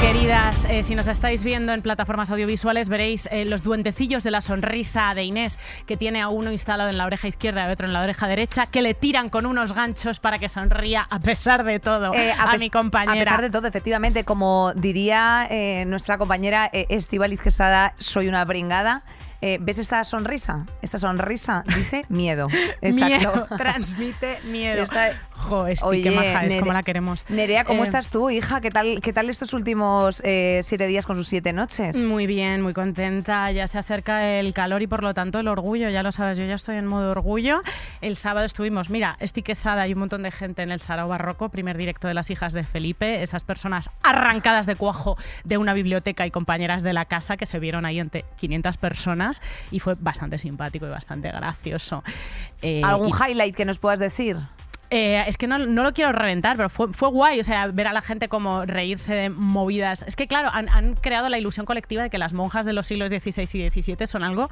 Queridas, eh, si nos estáis viendo en plataformas audiovisuales veréis eh, los duendecillos de la sonrisa de Inés, que tiene a uno instalado en la oreja izquierda y otro en la oreja derecha, que le tiran con unos ganchos para que sonría a pesar de todo Eh, a, mi compañera. A pesar de todo, efectivamente, como diría nuestra compañera Estíbaliz Quesada, soy una bringada. Eh, ¿Ves esta sonrisa? Esta sonrisa dice miedo. Miedo, transmite miedo. Esta- Jo, Esti, qué maja es, Nere- como la queremos. Nerea, ¿cómo Eh, estás tú, hija? ¿Qué tal, qué tal estos últimos eh, siete días con sus siete noches? Muy bien, muy contenta. Ya se acerca el calor y por lo tanto el orgullo. Ya lo sabes, yo ya estoy en modo orgullo. El sábado estuvimos, mira, Esti Quesada y un montón de gente en el Sarao Barroco, primer directo de las hijas de Felipe. Esas personas arrancadas de cuajo de una biblioteca y compañeras de la casa que se vieron ahí entre 500 personas y fue bastante simpático y bastante gracioso. Eh, ¿Algún y- highlight que nos puedas decir? Eh, es que no, no lo quiero reventar, pero fue, fue guay, o sea, ver a la gente como reírse de movidas. Es que, claro, han, han creado la ilusión colectiva de que las monjas de los siglos XVI y XVII son algo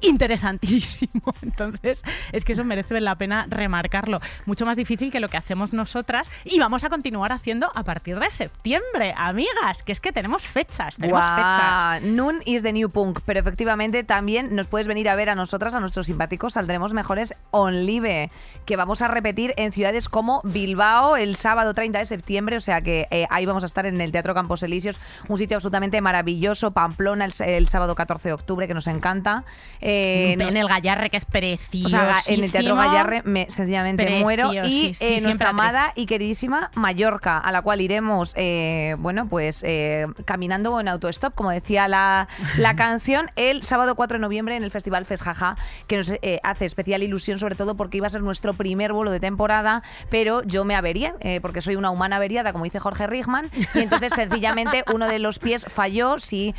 interesantísimo. Entonces, es que eso merece la pena remarcarlo. Mucho más difícil que lo que hacemos nosotras y vamos a continuar haciendo a partir de septiembre, amigas, que es que tenemos fechas, tenemos fechas. Guau, Noon is the new punk, pero efectivamente también nos puedes venir a ver a nosotras, a nuestros simpáticos, saldremos mejores on live, que vamos a repetir en ciudades como Bilbao el sábado 30 de septiembre, o sea que eh, ahí vamos a estar en el Teatro Campos Elíseos, un sitio absolutamente maravilloso, Pamplona el, el sábado 14 de octubre, que nos encanta. Eh, no- en el Gallarre, que es precioso. o sea, en el Teatro Gallarre me sencillamente muero. Y eh, nuestra amada y queridísima Mallorca, a la cual iremos, eh, bueno, pues eh, caminando o en autostop, como decía la, la canción, el sábado 4 de noviembre en el Festival Fesjaja, que nos hace especial ilusión, sobre todo porque iba a ser nuestro primer vuelo de temporada, pero yo me averié, porque soy una humana averiada, como dice Jorge Rigman, y entonces sencillamente uno de los pies falló. Si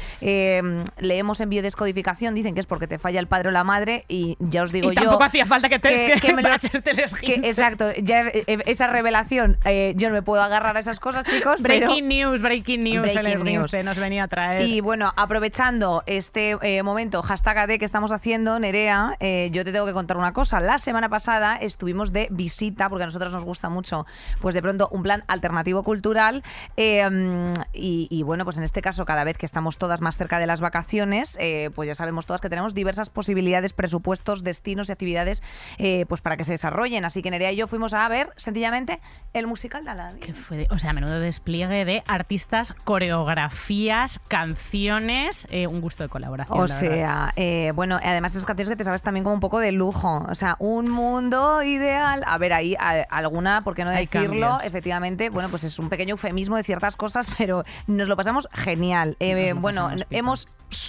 leemos en biodescodificación, dicen que es porque te falla el padre o la madre, y ya os digo y yo. tampoco hacía falta que te que- que me lo- Que, exacto, ya eh, esa revelación, eh, yo no me puedo agarrar a esas cosas, chicos. pero- Breaking news, breaking news, Breaking el news. nos venía a traer. Y bueno, aprovechando este eh, momento, hashtag AD que estamos haciendo, Nerea, yo te tengo que contar una cosa. La semana pasada estuvimos de visita, porque a nosotros nos gusta mucho, pues de pronto un plan alternativo cultural. mm, y, y bueno, pues en este caso, cada vez que estamos todas más cerca de las vacaciones, pues ya sabemos todas que tenemos diversas posibilidades, presupuestos, destinos y actividades eh, pues para que se desarrollen. Así que Nerea y yo fuimos a ver sencillamente el musical de Aladdin. que fue de- o sea, menudo despliegue de artistas, coreografías, canciones, eh, un gusto de colaboración. O sea, eh, bueno, además esas canciones que te sabes también como un poco de lujo. O sea, un mundo ideal. A ver, ahí a- alguna, ¿por qué no decirlo? Efectivamente, bueno, pues es un pequeño eufemismo de ciertas cosas, pero nos lo pasamos genial. Eh, bueno, hemos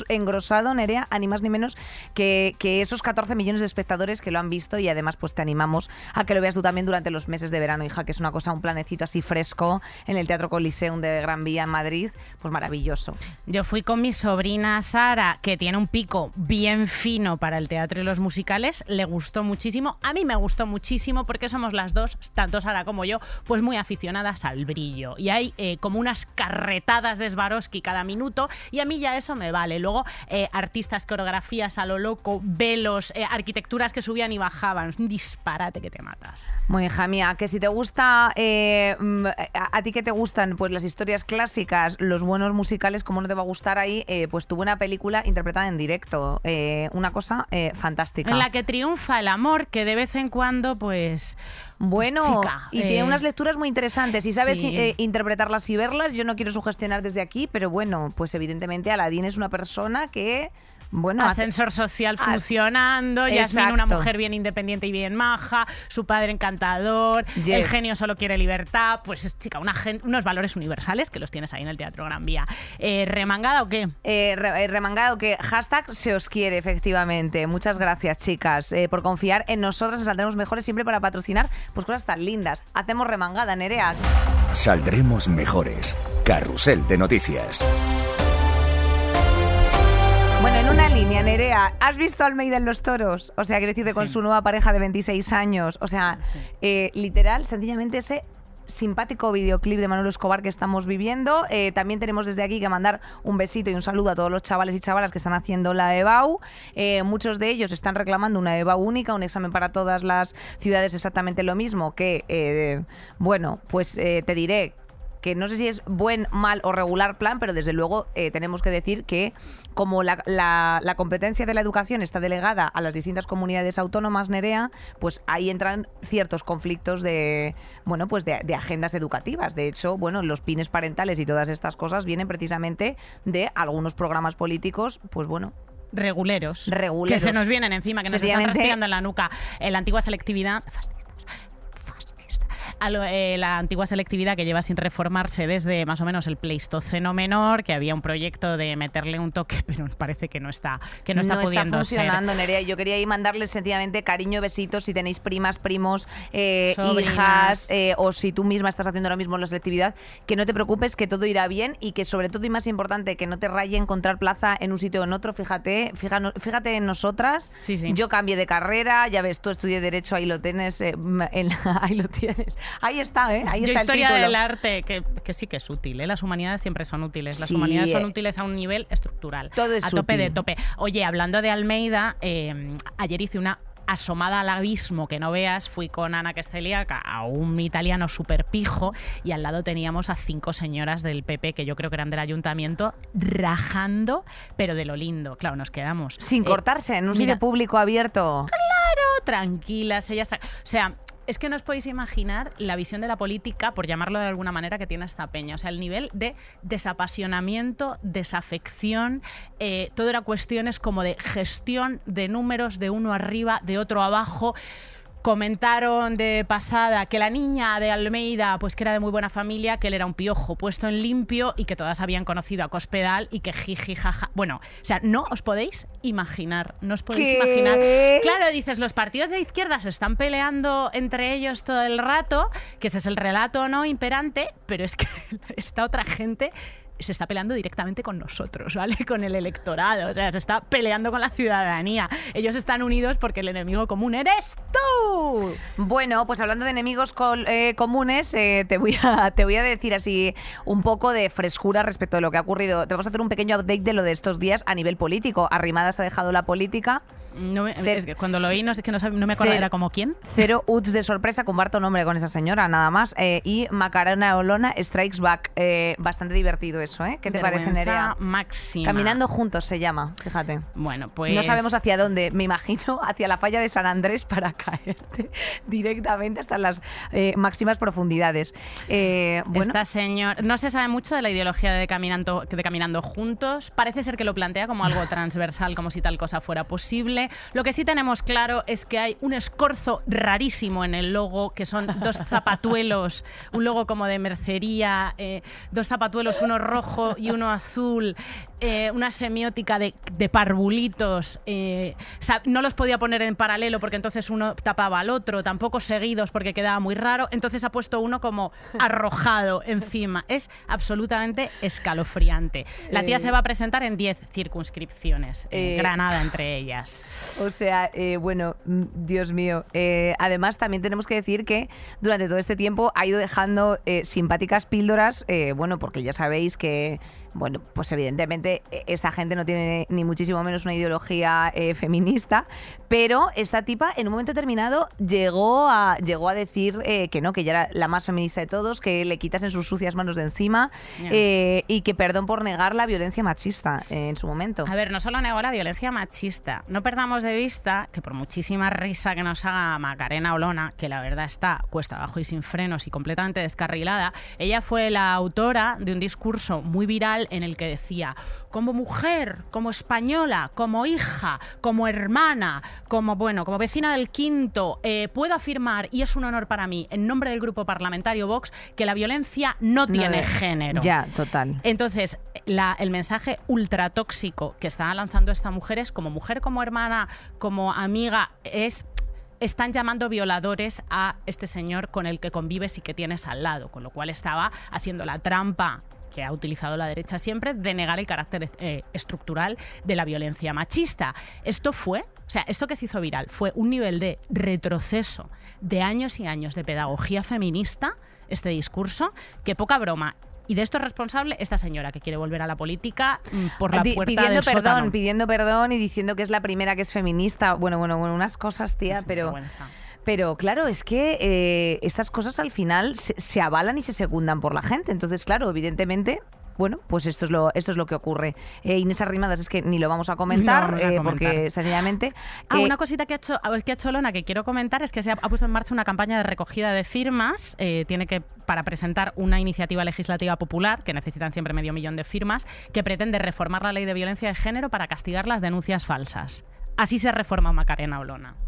engrosado, Nerea, a ni más ni menos que, que esos 14 millones de espectadores que lo han visto y además pues te animamos a que lo veas tú también durante los meses de verano, hija, que es una cosa, un planecito así fresco en el Teatro Coliseum de Gran Vía en Madrid, pues maravilloso. Yo fui con mi sobrina Sara, que tiene un pico bien fino para el teatro y los musicales. Le gustó muchísimo. A mí me gustó muchísimo porque somos las dos, tanto Sara como yo, pues muy aficionadas al brillo. Y hay eh, como unas carretadas de Swarovski cada minuto y a mí ya eso me vale. Luego, eh, artistas, coreografías a lo loco, velos, eh, arquitecturas que subían y bajaban. Un disparate que te matas. Muy hija mía, que si te gusta, eh, mm, a, a ti que te gustan pues las historias clásicas, los buenos musicales, ¿cómo no te va a gustar ahí? Pues tuvo una película interpretada en directo, una cosa fantástica. En la que triunfa el amor, que de vez en cuando, pues... Bueno, chica, y eh, tiene unas lecturas muy interesantes. Y sabes sí. eh, interpretarlas y verlas. Yo no quiero sugestionar desde aquí, pero bueno, pues evidentemente Aladín es una persona que, bueno, ascensor social As- funcionando, Yasmin una mujer bien independiente y bien maja, su padre encantador, el genio solo quiere libertad, pues es, chica, una gen- unos valores universales que los tienes ahí en el Teatro Gran Vía. Eh, ¿Remangada o qué? Eh, re- eh, remangado que hashtag se os quiere, efectivamente. Muchas gracias, chicas, eh, por confiar en nosotras. Saldremos mejores siempre para patrocinar pues cosas tan lindas. Hacemos remangada, Nerea. Saldremos mejores. Carrusel de noticias. Bueno, en una línea, Nerea, ¿has visto a Almeida en los toros? O sea, quiero decirte, con Sí. su nueva pareja de 26 años. O sea, Sí. eh, literal, sencillamente se simpático videoclip de Manuel Escobar que estamos viviendo. Eh, también tenemos desde aquí que mandar un besito y un saludo a todos los chavales y chavalas que están haciendo la EBAU. Eh, muchos de ellos están reclamando una EBAU única, un examen para todas las ciudades exactamente lo mismo que, eh, bueno, pues te diré que no sé si es buen, mal o regular plan, pero desde luego eh, tenemos que decir que como la, la, competencia de la educación está delegada a las distintas comunidades autónomas, Nerea, pues ahí entran ciertos conflictos de, bueno, pues de, agendas educativas. De hecho, bueno, los pines parentales y todas estas cosas vienen precisamente de algunos programas políticos, pues bueno, reguleros, reguleros. que se nos vienen encima, que nos están respirando en la nuca. En la antigua selectividad a eh, la antigua selectividad que lleva sin reformarse desde más o menos el Pleistoceno menor, que había un proyecto de meterle un toque, pero parece que no está, que no está no pudiendo está funcionando, Nerea. Yo quería ir mandarles sencillamente cariño, besitos, si tenéis primas, primos, eh, hijas, eh, o si tú misma estás haciendo ahora mismo la selectividad, que no te preocupes, que todo irá bien y que sobre todo y más importante, que no te raye encontrar plaza en un sitio o en otro. Fíjate, fíjate, en nosotras. Yo cambié de carrera, ya ves, tú estudié Derecho, ahí lo tienes, ahí lo tienes. Ahí está, ¿eh? Ahí está historia el del arte, que, sí que es útil, ¿eh? Las humanidades siempre son útiles. Las humanidades son útiles a un nivel estructural. Todo es A tope de tope. Oye, hablando de Almeida, eh, ayer hice una asomada al abismo que no veas, fui con Ana que a un italiano súper pijo y al lado teníamos a cinco señoras del PP que yo creo que eran del ayuntamiento rajando, pero de lo lindo. Claro, nos quedamos. Sin eh, cortarse, en un sitio público abierto. Claro, tranquilas, ellas. O sea, es que no os podéis imaginar la visión de la política, por llamarlo de alguna manera, que tiene esta peña. O sea, el nivel de desapasionamiento, desafección, eh, todo era cuestiones como de gestión de números de uno arriba, de otro abajo comentaron de pasada que la niña de Almeida, pues que era de muy buena familia, que él era un piojo puesto en limpio y que todas habían conocido a Cospedal y que jiji jaja. Bueno, o sea, no os podéis imaginar, no os podéis imaginar. Claro, dices, los partidos de izquierda se están peleando entre ellos todo el rato, que ese es el relato no imperante, pero es que esta otra gente se está peleando directamente con nosotros, ¿vale? Con el electorado, o sea, se está peleando con la ciudadanía. Ellos están unidos porque el enemigo común eres tú. Bueno, pues hablando de enemigos eh, comunes, eh, te, voy a, te voy a decir así un poco de frescura respecto de lo que ha ocurrido. Te vamos a hacer un pequeño update de lo de estos días a nivel político. Arrimadas ha dejado la política. No es que cuando lo oí no, sé que no, no me acuerdo, era como quién. Cero UTS de sorpresa, comparto nombre con esa señora, nada más. Eh, y Macarena Olona Strikes Back. bastante divertido eso, ¿eh? ¿Qué te parece, Nerea? máxima. Caminando juntos se llama, fíjate. Bueno, pues... No sabemos hacia dónde, me imagino, hacia la falla de San Andrés para caerte directamente hasta las eh, máximas profundidades. Eh, Esta señora... No se sabe mucho de la ideología de caminando, de caminando juntos. Parece ser que lo plantea como algo transversal, como si tal cosa fuera posible. Lo que sí tenemos claro es que hay un escorzo rarísimo en el logo, que son dos zapatuelos, un logo como de mercería, eh, dos zapatuelos, uno rojo y uno azul, eh, una semiótica de, parvulitos. Eh, no los podía poner en paralelo porque entonces uno tapaba al otro, tampoco seguidos porque quedaba muy raro. Entonces ha puesto uno como arrojado encima. Es absolutamente escalofriante. La tía se va a presentar en 10 circunscripciones, Granada entre ellas. O sea, bueno, mm, Dios mío. además, también tenemos que decir que durante todo este tiempo ha ido dejando simpáticas píldoras, bueno, porque ya sabéis que bueno, pues evidentemente e, esta gente no tiene ni muchísimo menos una ideología eh, feminista, pero esta tipa en un momento determinado llegó a, llegó a decir eh, que no, que ya era la más feminista de todos, que le quitasen sus sucias manos de encima eh, y que perdón por negar la violencia machista en su momento. A ver, no solo negó la violencia machista, no perdamos de vista que por muchísima risa que nos haga Macarena Olona, que la verdad está cuesta abajo y sin frenos y completamente descarrilada, ella fue la autora de un discurso muy viral en el que decía, como mujer, como española, como hija, como hermana, como bueno, como vecina del quinto, eh, puedo afirmar, y es un honor para mí, en nombre del grupo parlamentario Vox, que la violencia no tiene género. Ya, total. Entonces, el mensaje ultra tóxico que está lanzando esta mujer es como mujer, como hermana, como amiga, es están llamando violadores a este señor con el que convives y que tienes al lado, con lo cual estaba haciendo la trampa que ha utilizado la derecha siempre, de negar el carácter eh, estructural de la violencia machista. Esto fue, o sea, esto que se hizo viral fue un nivel de retroceso de años y años de pedagogía feminista este discurso, que poca broma. Y de esto es responsable esta señora que quiere volver a la política mm, por la puerta pidiendo del perdón, sótano. pidiendo perdón y diciendo que es la primera que es feminista. Bueno, bueno, bueno, unas cosas, tía, pero... Pero claro, es que eh, estas cosas al final se, se avalan y se secundan por la gente. Entonces, claro, evidentemente, bueno, pues esto es lo, esto es lo que ocurre. Eh, Inés Arrimadas es que ni lo vamos a comentar, vamos a eh, comentar. porque sencillamente... Ah, una cosita que ha, hecho, que ha hecho Lona que quiero comentar es que se ha, ha puesto en marcha una campaña de recogida de firmas. eh, tiene que para presentar una iniciativa legislativa popular que necesitan siempre medio millón de firmas que pretende reformar la ley de violencia de género para castigar las denuncias falsas. Así se reforma Macarena Olona.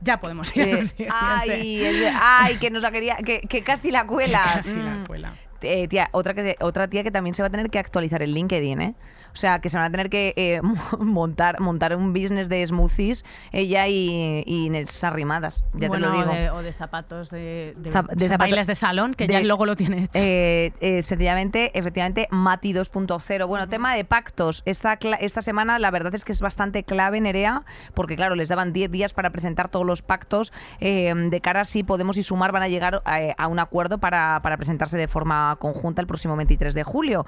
Ya podemos ir. eh, ay, el- ay, que nos la quería, que, que casi la cuela. Casi la Mm. cuela. Eh, tía, otra, que otra tía que también se va a tener que actualizar el LinkedIn, ¿eh? O sea, que se van a tener que eh, montar, montar un business de smoothies ella y, y Inés Arrimadas, ya bueno, te lo digo. O, de, o de zapatos de, de, Zap- de salón, que ya el logo lo tiene hecho. Eh, eh, sencillamente, efectivamente, Mati 2.0. Bueno, tema de pactos. Esta, esta semana la verdad es que es bastante clave, Nerea, porque claro, les daban 10 días para presentar todos los pactos. de cara a si Podemos y Sumar van a llegar eh, a un acuerdo para, para presentarse de forma conjunta el próximo 23 de julio.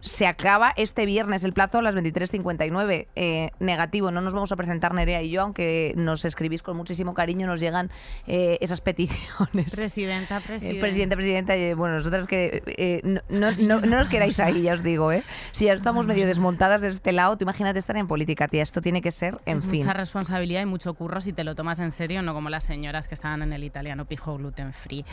Se acaba este viernes el plazo a las 23.59. Eh, negativo, no nos vamos a presentar Nerea y yo, aunque nos escribís con muchísimo cariño, nos llegan eh, esas peticiones. Presidenta, Eh, presidenta. presidenta, presidenta, eh, bueno, nosotras que no, no, no- no nos queráis ahí, ya os digo, ¿eh? Si ya estamos medio desmontadas de este lado, tú imagínate estar en política, tía, esto tiene que ser, en es fin. mucha responsabilidad y mucho curro si te lo tomas en serio, no como las señoras que estaban en el italiano pijo gluten free.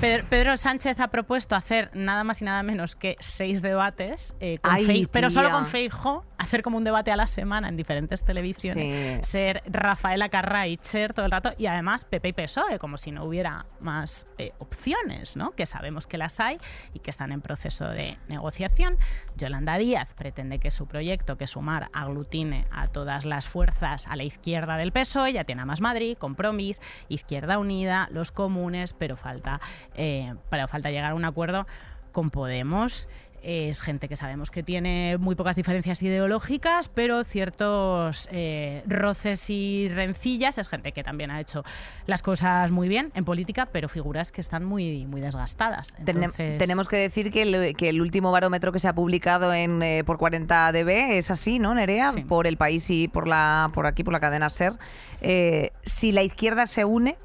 Pedro, Pedro Sánchez ha propuesto hacer nada más y nada menos que seis debates, eh, con Ay, Pero solo con Feijo, hacer como un debate a la semana en diferentes televisiones, Sí. ser Rafaela Carrá y Cher todo el rato, y además PP y PSOE, como si no hubiera más eh, opciones, ¿no? que sabemos que las hay y que están en proceso de negociación. Yolanda Díaz pretende que su proyecto, que Sumar, aglutine a todas las fuerzas a la izquierda del PSOE, ya tiene a Más Madrid, Compromís, Izquierda Unida, los comunes, pero falta, eh, pero falta llegar a un acuerdo con Podemos. Es gente que sabemos que tiene muy pocas diferencias ideológicas, pero ciertos eh, roces y rencillas. Es gente que también ha hecho las cosas muy bien en política, pero figuras que están muy, muy desgastadas. Entonces, Tenemos que decir que el, que el último barómetro que se ha publicado en eh, por 40 dB es así, ¿no, Nerea? Sí. Por el país y por la por aquí, por la cadena SER. Eh, si la izquierda se une,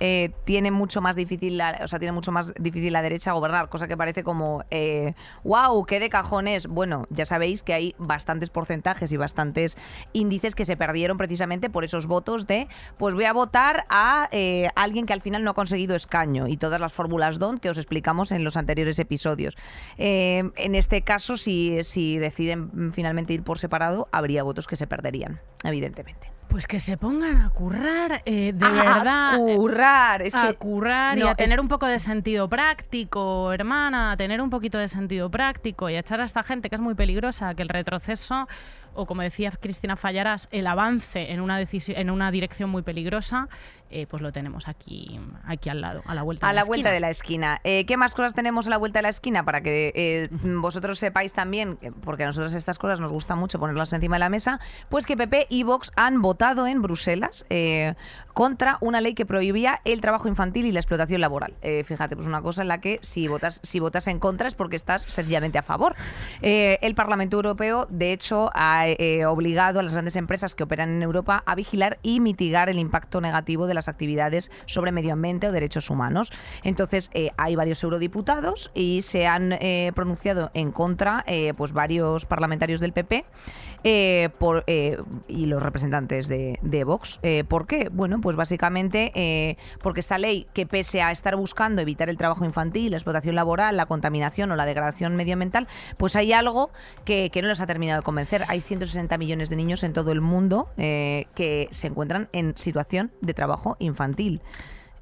eh, tiene mucho más difícil, la, o sea, tiene mucho más difícil la derecha gobernar, cosa que parece como, eh, wow, qué de cajones. Bueno, ya sabéis que hay bastantes porcentajes y bastantes índices que se perdieron precisamente por esos votos de, pues voy a votar a eh, alguien que al final no ha conseguido escaño y todas las fórmulas DONT que os explicamos en los anteriores episodios. Eh, en este caso, si, si deciden finalmente ir por separado, habría votos que se perderían, evidentemente. Pues que se pongan a currar, eh, de A verdad. currar, es a que currar y a es- tener un poco de sentido práctico, hermana, a tener un poquito de sentido práctico y a echar a esta gente que es muy peligrosa, que el retroceso o como decía Cristina Fallarás, el avance en una decisión, en una dirección muy peligrosa, eh, pues lo tenemos aquí, aquí al lado, a la vuelta. A de la la vuelta esquina. de la esquina. Eh, ¿Qué más cosas tenemos a la vuelta de la esquina? Para que eh, vosotros sepáis también, que- porque a nosotros estas cosas nos gusta mucho ponerlas encima de la mesa, pues que PP y Vox han votado en Bruselas contra una ley que prohibía el trabajo infantil y la explotación laboral. Fíjate, pues una cosa en la que si votas, si votas en contra es porque estás sencillamente a favor. El Parlamento Europeo, de hecho, ha eh, obligado a las grandes empresas que operan en Europa a vigilar y mitigar el impacto negativo de las actividades sobre medio ambiente o derechos humanos. Entonces, eh, hay varios eurodiputados y se han eh, pronunciado en contra eh, pues varios parlamentarios del PP eh, por, eh, y los representantes de, Vox. Eh, ¿Por qué? Bueno, pues básicamente eh, porque esta ley, que pese a estar buscando evitar el trabajo infantil, la explotación laboral, la contaminación o la degradación medioambiental, pues hay algo que, que no les ha terminado de convencer. Hay 160 millones de niños en todo el mundo eh, que se encuentran en situación de trabajo infantil.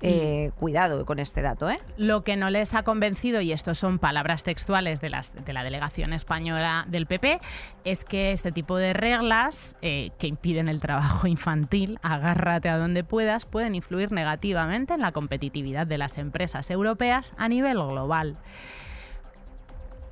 Eh, Cuidado con este dato, ¿eh? Lo que no les ha convencido, y esto son palabras textuales de, la delegación española del PP, es que este tipo de reglas eh, que impiden el trabajo infantil, agárrate a donde puedas, pueden influir negativamente en la competitividad de las empresas europeas a nivel global.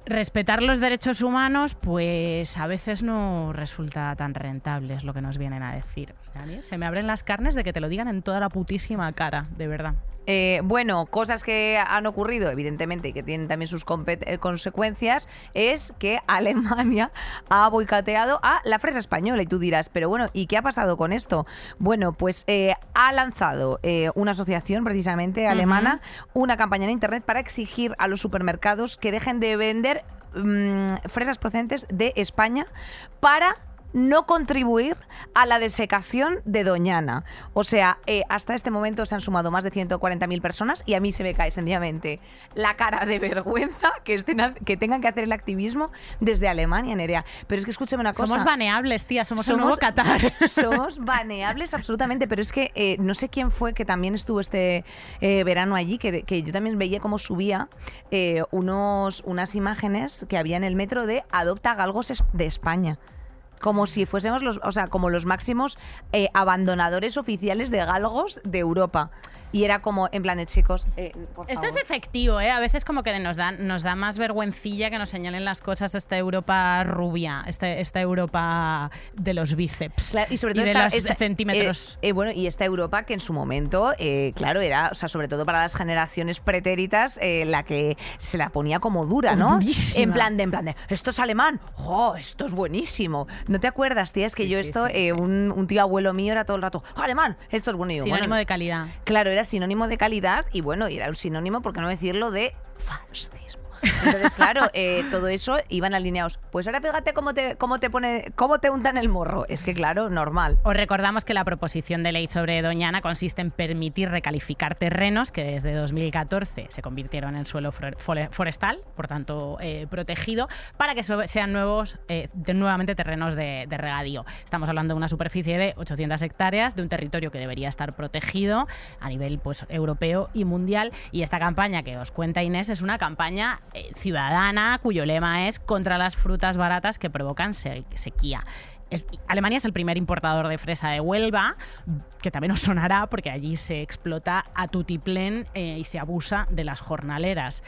respetar los derechos humanos, pues a veces no resulta tan rentable, es lo que nos vienen a decir. Se me abren las carnes de que te lo digan en toda la putísima cara, de verdad. Eh, bueno, cosas que han ocurrido, evidentemente, y que tienen también sus eh, consecuencias, es que Alemania ha boicoteado a la fresa española. Y tú dirás, pero bueno, ¿y qué ha pasado con esto? Bueno, pues eh, ha lanzado una asociación precisamente alemana una campaña en Internet para exigir a los supermercados que dejen de vender mm, fresas procedentes de España para no contribuir a la desecación de Doñana. O sea, eh, hasta este momento se han sumado más de 140.000 personas y a mí se me cae sencillamente la cara de vergüenza que, estén, que tengan que hacer el activismo desde Alemania, Nerea. Pero es que escúcheme una cosa. Somos baneables, tía, somos, somos el nuevo Qatar. Somos baneables absolutamente, pero es que eh, no sé quién fue que también estuvo este eh, verano allí, que, que, yo también veía cómo subía unos, unas imágenes que había en el metro de Adopta Galgos de España como si fuésemos los, o sea, como los máximos eh, abandonadores oficiales de galgos de Europa. Y era como, en plan de chicos. Eh, Esto es efectivo, ¿eh? A veces como que nos da, nos da más vergüencilla que nos señalen las cosas esta Europa rubia, esta, esta Europa de los bíceps. y sobre todo de los centímetros. Eh, eh, bueno, y esta Europa que en su momento, claro, era, o sea, sobre todo para las generaciones pretéritas, la que se la ponía como dura, ¿no? En plan de, en plan de, esto es alemán, ¡oh, esto es buenísimo! ¿No te acuerdas, tía? Es que yo esto, un, un, tío abuelo mío era todo el rato, ¡Oh, alemán, esto es buenísimo. Sinónimo de calidad. Claro, era sinónimo de calidad y bueno, era un sinónimo, por qué no decirlo, de fascismo. Entonces, claro, eh, todo eso iban alineados. Pues ahora fíjate cómo te, cómo te pone, cómo te untan el morro. Es que claro, normal. Os recordamos que la proposición de ley sobre Doñana consiste en permitir recalificar terrenos que desde 2014 se convirtieron en suelo forestal, por tanto eh, protegido, para que sean nuevos, eh, nuevamente terrenos de, de regadío. Estamos hablando de una superficie de 800 hectáreas, de un territorio que debería estar protegido a nivel pues, europeo y mundial. Y esta campaña que os cuenta Inés es una campaña eh, ciudadana cuyo lema es contra las frutas baratas que provocan sequía. Alemania es el primer importador de fresa de Huelva, que también os sonará porque allí se explota a tutiplén eh, y se abusa de las jornaleras.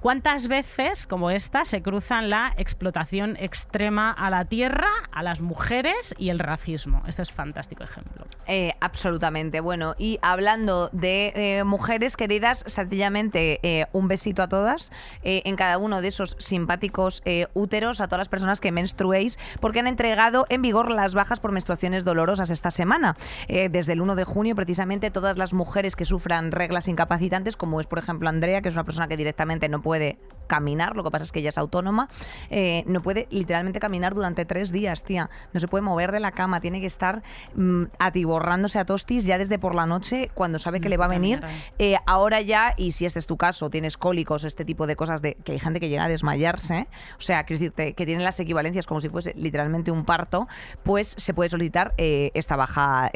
¿Cuántas veces como esta se cruzan la explotación extrema a la tierra, a las mujeres y el racismo? Este es fantástico ejemplo. Eh, absolutamente. Bueno, y hablando de eh, mujeres queridas, sencillamente eh, un besito a todas en cada uno de esos simpáticos úteros, a todas las personas que menstruéis, porque han entregado en vigor las bajas por menstruaciones dolorosas esta semana. desde el 1 de junio, precisamente, todas las mujeres que sufran reglas incapacitantes, como es por ejemplo Andrea, que es una persona que directamente no puede puede caminar, lo que pasa es que ella es autónoma, eh, no puede literalmente caminar durante tres días, tía. No se puede mover de la cama, tiene que estar mm, atiborrándose a tostis ya desde por la noche cuando sabe que le va a venir. Eh, ahora ya, y si este es tu caso, tienes cólicos, este tipo de cosas, de que hay gente que llega a desmayarse, o sea, quiero decirte, que tiene las equivalencias como si fuese literalmente un parto, pues se puede solicitar eh, esta baja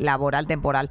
laboral temporal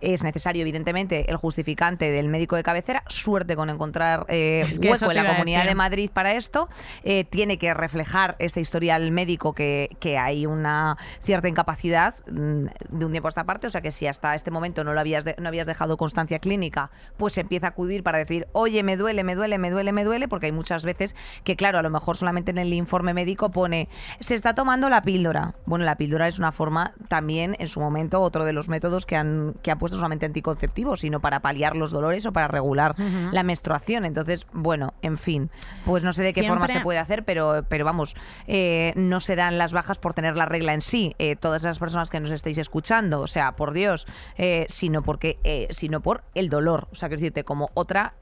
es necesario, evidentemente, el justificante del médico de cabecera. Suerte con encontrar eh, hueco en la Comunidad de Madrid para esto. Eh, tiene que reflejar este historial médico que, que hay una cierta incapacidad mm, de un tiempo a esta parte. O sea que si hasta este momento no, lo habías no habías dejado constancia clínica, pues se empieza a acudir para decir, oye, me duele, me duele, me duele, me duele, porque hay muchas veces que, claro, a lo mejor solamente en el informe médico pone, se está tomando la píldora. Bueno, la píldora es una forma también, en su momento, otro de los métodos que, han, que ha puesto solamente anticonceptivos, sino para paliar los dolores o para regular la menstruación. Entonces, bueno, en fin, pues no sé de qué forma se puede hacer, pero, pero vamos, eh, no serán las bajas por tener la regla en sí. Eh, todas las personas que nos estéis escuchando, o sea, por Dios, eh, sino porque, sino por el dolor. O sea, que decirte, como otra,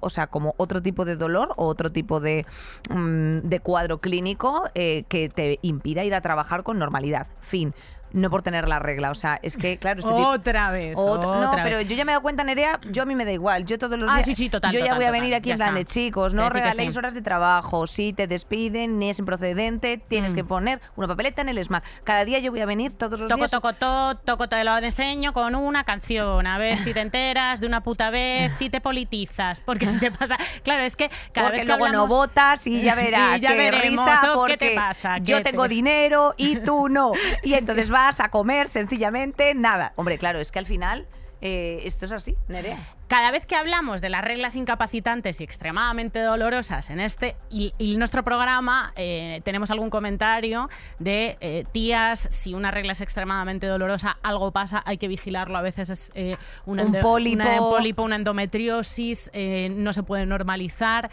o, sea, como otro tipo de dolor o otro tipo de, mm, de cuadro clínico que te impida ir a trabajar con normalidad. Fin no por tener la regla. O sea, es que, claro. Este otra vez. no, pero yo ya me he dado cuenta, Nerea, yo a mí me da igual. Yo todos los ah, días. Sí, sí, total, yo ya voy a venir aquí en plan de chicos, no regaléis horas de trabajo. Si te despiden, ni es improcedente, tienes que mm. poner una papeleta en el SMAC. Cada día yo voy a venir todos los toco, días. Toco, toco, toco, te lo enseño con una canción. A ver si te enteras de una puta vez, si te politizas. Porque si te pasa. Claro, es que cada porque vez que luego no votas y ya verás. y ya veremos. Risa porque ¿Qué te pasa? Yo tengo dinero y tú no. Y entonces vas a comer sencillamente nada. Hombre, claro, es que al final Eh, esto es así, Nerea. Cada vez que hablamos de las reglas incapacitantes y extremadamente dolorosas en este y, y nuestro programa, eh, tenemos algún comentario de eh, tías, si una regla es extremadamente dolorosa, algo pasa, hay que vigilarlo. A veces es eh, una, Un pólipo. una pólipo, una endometriosis, no se puede normalizar.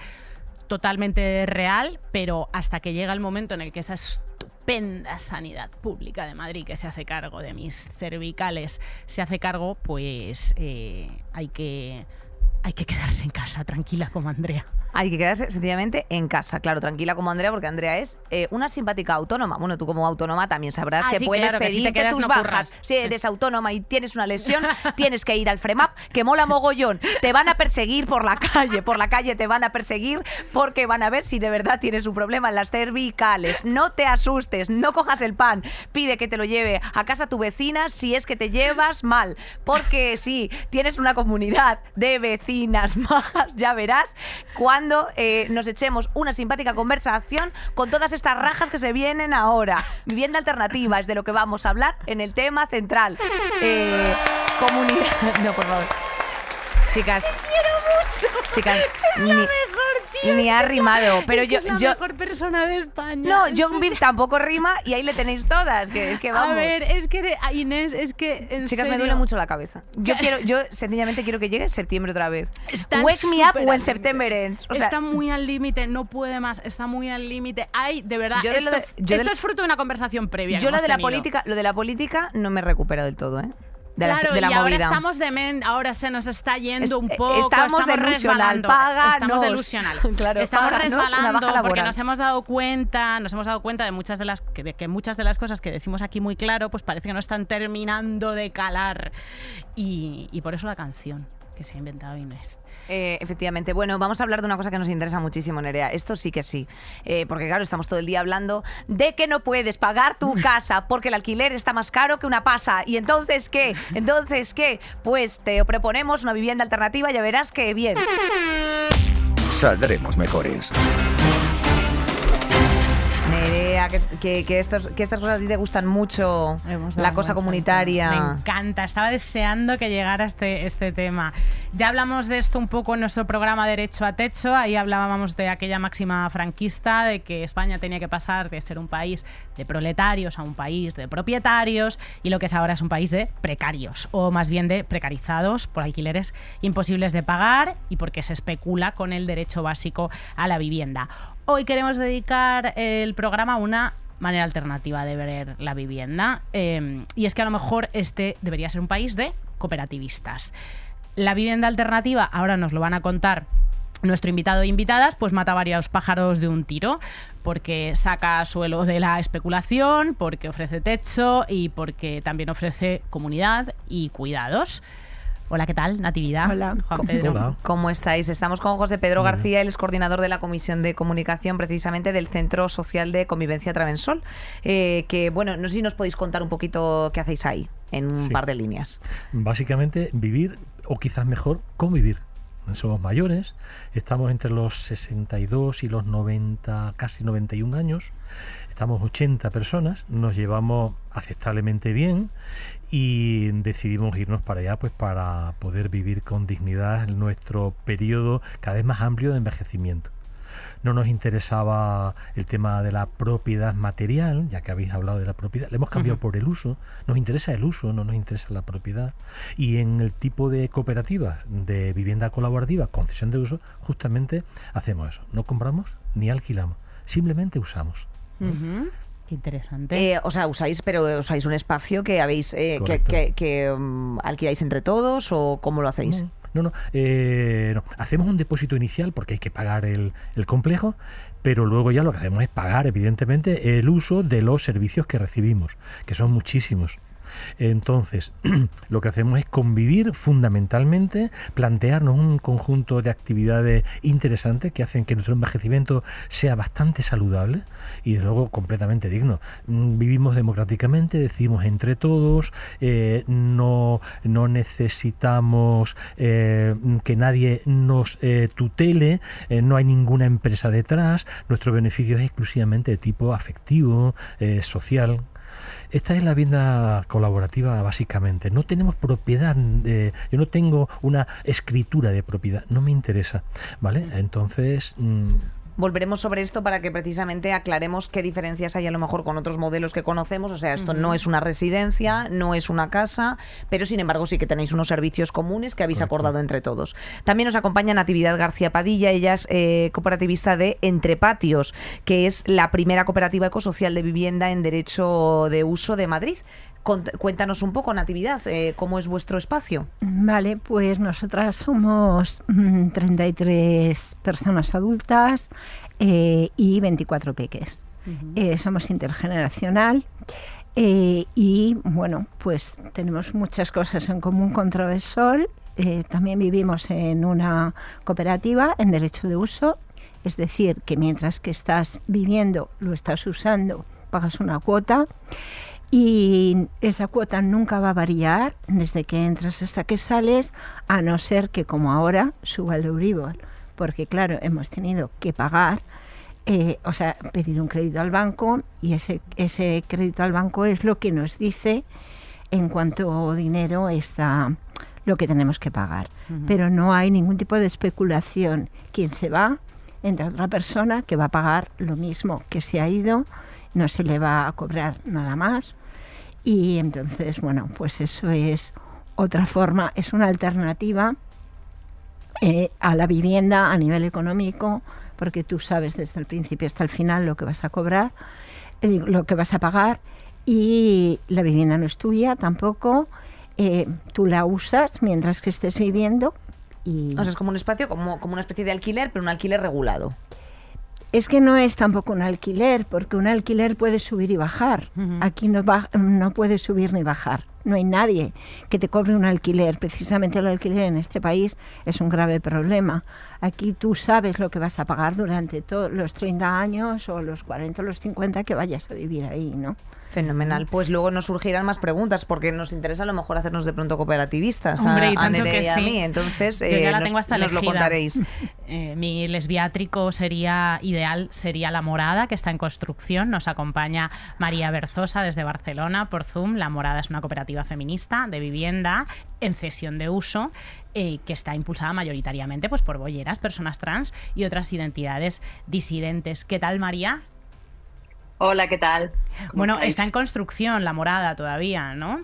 Totalmente real, pero hasta que llega el momento en el que esa estupenda sanidad pública de Madrid que se hace cargo de mis cervicales se hace cargo, pues eh, hay que hay que quedarse en casa tranquila como Andrea. Hay que quedarse sencillamente en casa, claro, tranquila como Andrea, porque Andrea es eh, una simpática autónoma. Bueno, tú como autónoma también sabrás Ah, que sí, puedes claro, que si pedirte quedas tus no bajas. curras. Si eres autónoma y tienes una lesión, tienes que ir al FREMAP, que mola mogollón. Te van a perseguir por la calle, por la calle te van a perseguir porque van a ver si de verdad tienes un problema en las cervicales. No te asustes, no cojas el pan, pide que te lo lleve a casa tu vecina si es que te llevas mal. Porque si tienes una comunidad de vecinas majas, ya verás cuando eh, nos echemos una simpática conversación con todas estas rajas que se vienen ahora. Vivienda alternativa es de lo que vamos a hablar en el tema central. Eh, comunidad. No, por favor. Chicas. Chicas, ni, ni ha rimado. Pero Es que yo. es la yo mejor persona de España. no, en John. Beef tampoco rima y ahí le tenéis todas. Que es que vamos. A ver, es que de- a Inés, es que en Chicas, me duele mucho la cabeza. Yo quiero, yo sencillamente quiero que llegue septiembre otra vez. Está Wake me up when September ends. O sea, está muy al límite, no puede más, está muy al límite. Hay, de verdad, Yo esto, de- yo de esto es fruto de una conversación previa. yo lo de la tenido. política, lo de la política no me recupera del todo, ¿eh? De la, claro, de la y ahora estamos de men, ahora se nos está yendo Es- un poco, estamos delusional, resbalando, páganos. estamos delusional, Claro, estamos resbalando porque nos hemos dado cuenta, nos hemos dado cuenta de muchas de las que, de que muchas de las cosas que decimos aquí muy claro, pues parece que no están terminando de calar. Y, y por eso la canción que se ha inventado Inés. Eh, efectivamente. Bueno, vamos a hablar de una cosa que nos interesa muchísimo, Nerea. Esto sí que sí. Eh, porque claro, estamos todo el día hablando de que no puedes pagar tu casa porque el alquiler está más caro que una pasa. ¿Y entonces qué? Entonces qué? Pues te proponemos una vivienda alternativa, ya verás que bien. Saldremos mejores. Que, que- que estos, que estas cosas a ti te gustan mucho. La cosa comunitaria. Me encanta, estaba deseando que llegara este, este tema. Ya hablamos de esto un poco en nuestro programa Derecho a Techo, ahí hablábamos de aquella máxima franquista de que España tenía que pasar de ser un país de proletarios a un país de propietarios y lo que es ahora es un país de precarios, o más bien de precarizados por alquileres imposibles de pagar y porque se especula con el derecho básico a la vivienda. Hoy queremos dedicar el programa a una manera alternativa de ver la vivienda. eh, y es que a lo mejor este debería ser un país de cooperativistas. La vivienda alternativa, ahora nos lo van a contar nuestro invitado e invitadas, pues mata varios pájaros de un tiro, porque saca suelo de la especulación, porque ofrece techo y porque también ofrece comunidad y cuidados. Hola, ¿qué tal? Natividad. Hola. Juan Pedro. Hola. ¿Cómo estáis? Estamos con José Pedro García, él es coordinador de la Comisión de Comunicación precisamente del Centro Social de Convivencia Travensol. Eh, que, bueno, no sé si nos podéis contar un poquito qué hacéis ahí, en un Sí. par de líneas. Básicamente vivir, o quizás mejor, convivir. Somos mayores, estamos entre los 62 y los 90, casi 91 años, estamos 80 personas, nos llevamos aceptablemente bien y decidimos irnos para allá pues para poder vivir con dignidad en nuestro periodo cada vez más amplio de envejecimiento. No nos interesaba el tema de la propiedad material, ya que habéis hablado de la propiedad, le hemos cambiado por el uso, nos interesa el uso, no nos interesa la propiedad. Y en el tipo de cooperativas de vivienda colaborativa, concesión de uso, justamente hacemos eso. No compramos ni alquilamos, simplemente usamos. Ujú. Qué interesante. Eh, o sea, usáis, pero usáis un espacio que habéis eh, que, que- que, mm, alquiláis entre todos o cómo lo hacéis. No, no, no, eh, no. Hacemos un depósito inicial porque hay que pagar el, el complejo, pero luego ya lo que hacemos es pagar, evidentemente, el uso de los servicios que recibimos, que son muchísimos. Entonces, lo que hacemos es convivir fundamentalmente, plantearnos un conjunto de actividades interesantes que hacen que nuestro envejecimiento sea bastante saludable y desde luego completamente digno. Mm, Vivimos democráticamente, decidimos entre todos, eh, no, no necesitamos eh, que nadie nos eh, tutele, no hay ninguna empresa detrás, nuestro beneficio es exclusivamente de tipo afectivo, social. Esta es la vivienda colaborativa básicamente. No tenemos propiedad, de, yo no tengo una escritura de propiedad, no me interesa, ¿vale? Entonces... Mm, Volveremos sobre esto para que precisamente aclaremos qué diferencias hay a lo mejor con otros modelos que conocemos. O sea, esto no es una residencia, no es una casa, pero sin embargo sí que tenéis unos servicios comunes que habéis acordado entre todos. También nos acompaña Natividad García Padilla, ella es eh, cooperativista de Entre Patios, que es la primera cooperativa ecosocial de vivienda en derecho de uso de Madrid. Cuéntanos un poco, Natividad, eh, cómo es vuestro espacio. Vale, pues nosotras somos 33 mm, personas adultas eh, y 24 peques. Eh, somos intergeneracional. y bueno, pues tenemos muchas cosas en común con Travesol. también vivimos en una cooperativa en derecho de uso, es decir, que mientras que estás viviendo, lo estás usando, pagas una cuota y esa cuota nunca va a variar desde que entras hasta que sales, a no ser que como ahora suba el Euribor, porque claro, hemos tenido que pagar, eh, o sea, pedir un crédito al banco y ese, ese crédito al banco es lo que nos dice en cuanto dinero está lo que tenemos que pagar. Pero no hay ningún tipo de especulación. Quien se va, entra otra persona que va a pagar lo mismo que se ha ido no se le va a cobrar nada más. Y entonces, bueno, pues eso es otra forma, es una alternativa eh, a la vivienda a nivel económico, porque tú sabes desde el principio hasta el final lo que vas a cobrar, eh, lo que vas a pagar, y la vivienda no es tuya tampoco. Eh, tú la usas mientras que estés viviendo. Y... O sea, es como un espacio, como, como una especie de alquiler, pero un alquiler regulado. Es que no es tampoco un alquiler, porque un alquiler puede subir y bajar. Aquí no, no puede subir ni bajar. No hay nadie que te cobre un alquiler. Precisamente el alquiler en este país es un grave problema. Aquí tú sabes lo que vas a pagar durante todos los 30 años o los 40 o los 50 que vayas a vivir ahí, ¿no? Fenomenal. Pues luego nos surgirán más preguntas porque nos interesa a lo mejor hacernos de pronto cooperativistas. Hombre, y tanto que a mí. Entonces, Yo ya la eh, tengo hasta nos lo contaréis. Eh, mi lesbiátrico sería ideal, sería La Morada, que está en construcción. Nos acompaña María Berzosa desde Barcelona por Zoom. La Morada es una cooperativa feminista de vivienda en cesión de uso eh, que está impulsada mayoritariamente pues, por bolleras, personas trans y otras identidades disidentes. ¿Qué tal, María? Hola, ¿qué tal? Bueno, está en construcción la morada todavía, ¿no?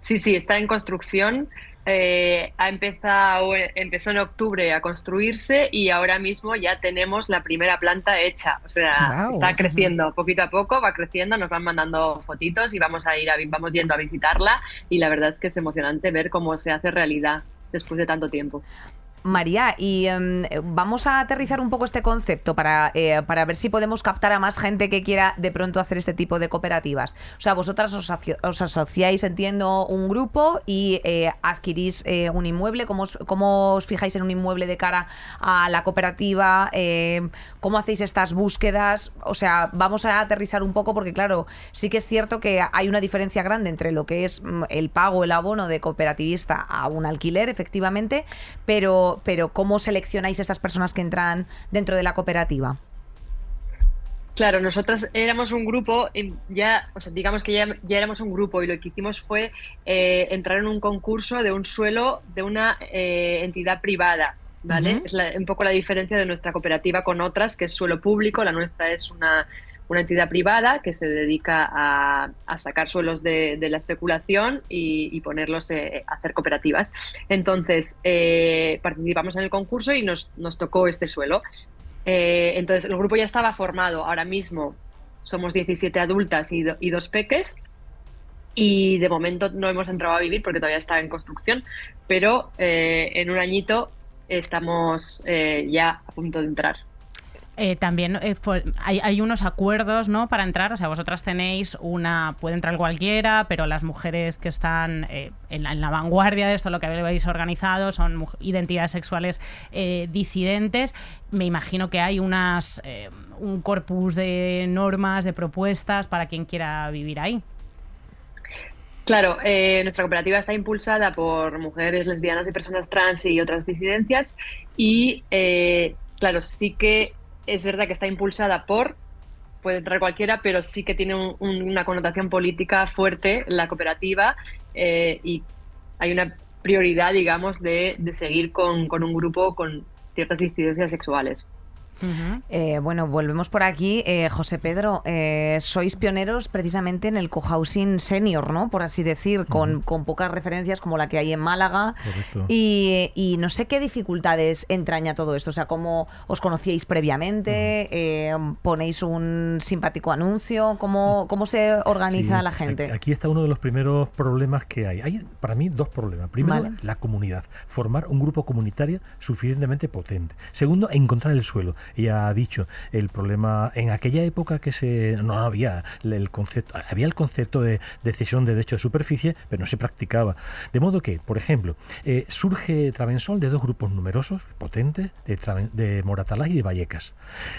Sí, sí, está en construcción. Eh, ha empezado, empezó en octubre a construirse y ahora mismo ya tenemos la primera planta hecha. O sea, está creciendo poquito a poco, va creciendo, nos van mandando fotitos y vamos a ir vamos yendo a visitarla y la verdad es que es emocionante ver cómo se hace realidad después de tanto tiempo. María, y em, vamos a aterrizar un poco este concepto para, eh, para ver si podemos captar a más gente que quiera de pronto hacer este tipo de cooperativas. O sea, vosotras os, asociáis, entiendo, un grupo y eh, adquirís eh, un inmueble. ¿Cómo os, ¿Cómo os, fijáis en un inmueble de cara a la cooperativa? ¿Cómo hacéis estas búsquedas? O sea, vamos a aterrizar un poco porque, claro, sí que es cierto que hay una diferencia grande entre lo que es mm, el pago, el abono de cooperativista a un alquiler, efectivamente, pero pero, ¿cómo seleccionáis estas personas que entran dentro de la cooperativa? Claro, nosotros éramos un grupo, ya, o sea, digamos que ya, éramos un grupo y lo que hicimos fue eh, entrar en un concurso de un suelo de una eh, entidad privada, ¿vale? Es un poco la diferencia de nuestra cooperativa con otras, que es suelo público, la nuestra es una una entidad privada que se dedica a, sacar suelos de, la especulación y, ponerlos eh, a hacer cooperativas. Entonces, eh, participamos en el concurso y nos, tocó este suelo. Eh, entonces, el grupo ya estaba formado. Ahora mismo somos 17 adultas y, y dos peques. Y de momento no hemos entrado a vivir porque todavía está en construcción, pero en un añito estamos ya a punto de entrar. Eh, también eh, hay, unos acuerdos ¿no? para entrar, o sea, vosotras tenéis una, puede entrar cualquiera, pero las mujeres que están eh, en, la, vanguardia de esto, lo que habéis organizado, son identidades sexuales disidentes. Me imagino que hay unas, un corpus de normas, de propuestas para quien quiera vivir ahí. Claro, nuestra cooperativa está impulsada por mujeres lesbianas y personas trans y otras disidencias y, claro, sí que es verdad que está impulsada por puede entrar cualquiera, pero sí que tiene una connotación política fuerte la cooperativa eh, y hay una prioridad, digamos, de, seguir con, con un grupo con ciertas incidencias sexuales. Eh, bueno, volvemos por aquí. Eh, José Pedro, eh, sois pioneros precisamente en el cohousing senior, ¿no? Por así decir, con, pocas referencias como la que hay en Málaga. Y, no sé qué dificultades entraña todo esto. O sea, ¿cómo os conocíais previamente? ¿Ponéis un simpático anuncio? ¿Cómo, cómo se organiza la gente? Aquí está uno de los primeros problemas que hay. Hay para mí dos problemas. Primero, la comunidad. Formar un grupo comunitario suficientemente potente. Segundo, encontrar el suelo ella ha dicho, el problema en aquella época que se no había el concepto, había el concepto de, cesión de derecho de superficie, pero no se practicaba. De modo que, por ejemplo, eh, surge Travensol de dos grupos numerosos, potentes, de, de Moratalá y de Vallecas.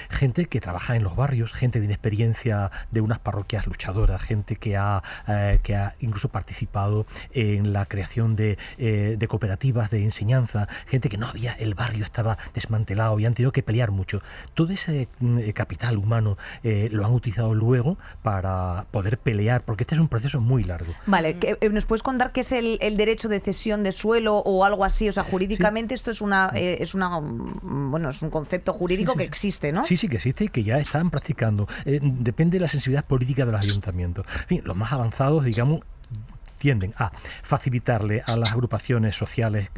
Gente que trabaja en los barrios, gente de inexperiencia de unas parroquias luchadoras, gente que ha, eh, que ha incluso participado en la creación de, eh, de cooperativas de enseñanza, gente que no había, el barrio estaba desmantelado y han tenido que pelear mucho todo ese mm, capital humano eh, lo han utilizado luego para poder pelear, porque este es un proceso muy largo. Vale, eh, ¿nos puedes contar qué es el, derecho de cesión de suelo o algo así? O sea, jurídicamente esto es una, eh, es una, mm, bueno, es un concepto jurídico que existe, ¿no? Sí, sí que existe y que ya están practicando. depende de la sensibilidad política de los ayuntamientos. En fin, los más avanzados, digamos, tienden a facilitarle a las agrupaciones sociales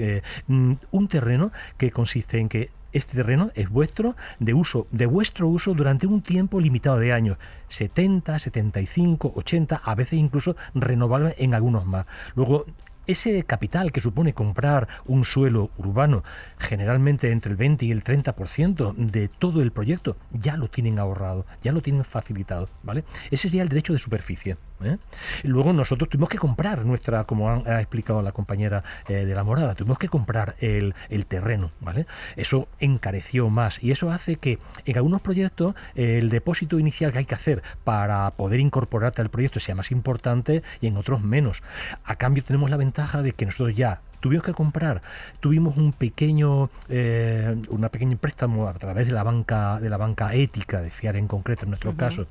mm, un terreno que consiste en que este terreno es vuestro, de uso, de vuestro uso durante un tiempo limitado de años, 70, 75, 80, a veces incluso renovable en algunos más. Luego ese capital que supone comprar un suelo urbano, generalmente entre el 20 y el 30% de todo el proyecto, ya lo tienen ahorrado, ya lo tienen facilitado, ¿vale? Ese sería el derecho de superficie. ¿Eh? Luego nosotros tuvimos que comprar nuestra, como ha explicado la compañera eh, de la morada, tuvimos que comprar el, terreno, ¿vale? Eso encareció más y eso hace que en algunos proyectos el depósito inicial que hay que hacer para poder incorporarte al proyecto sea más importante y en otros menos. A cambio tenemos la ventaja de que nosotros ya tuvimos que comprar, tuvimos un pequeño, eh, una pequeño préstamo a través de la banca, de la banca ética de fiar en concreto en nuestro caso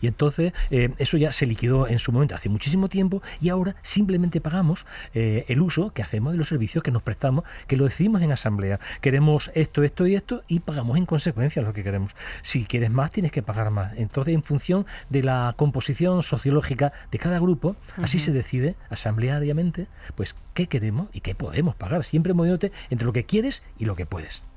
y entonces eh, eso ya se liquidó en su momento hace muchísimo tiempo y ahora simplemente pagamos eh, el uso que hacemos de los servicios que nos prestamos, que lo decidimos en asamblea. Queremos esto, esto y esto y pagamos en consecuencia lo que queremos. Si quieres más, tienes que pagar más. Entonces, en función de la composición sociológica de cada grupo, así se decide asambleariamente, pues qué queremos y qué podemos pagar, siempre moviéndote entre lo que quieres y lo que puedes.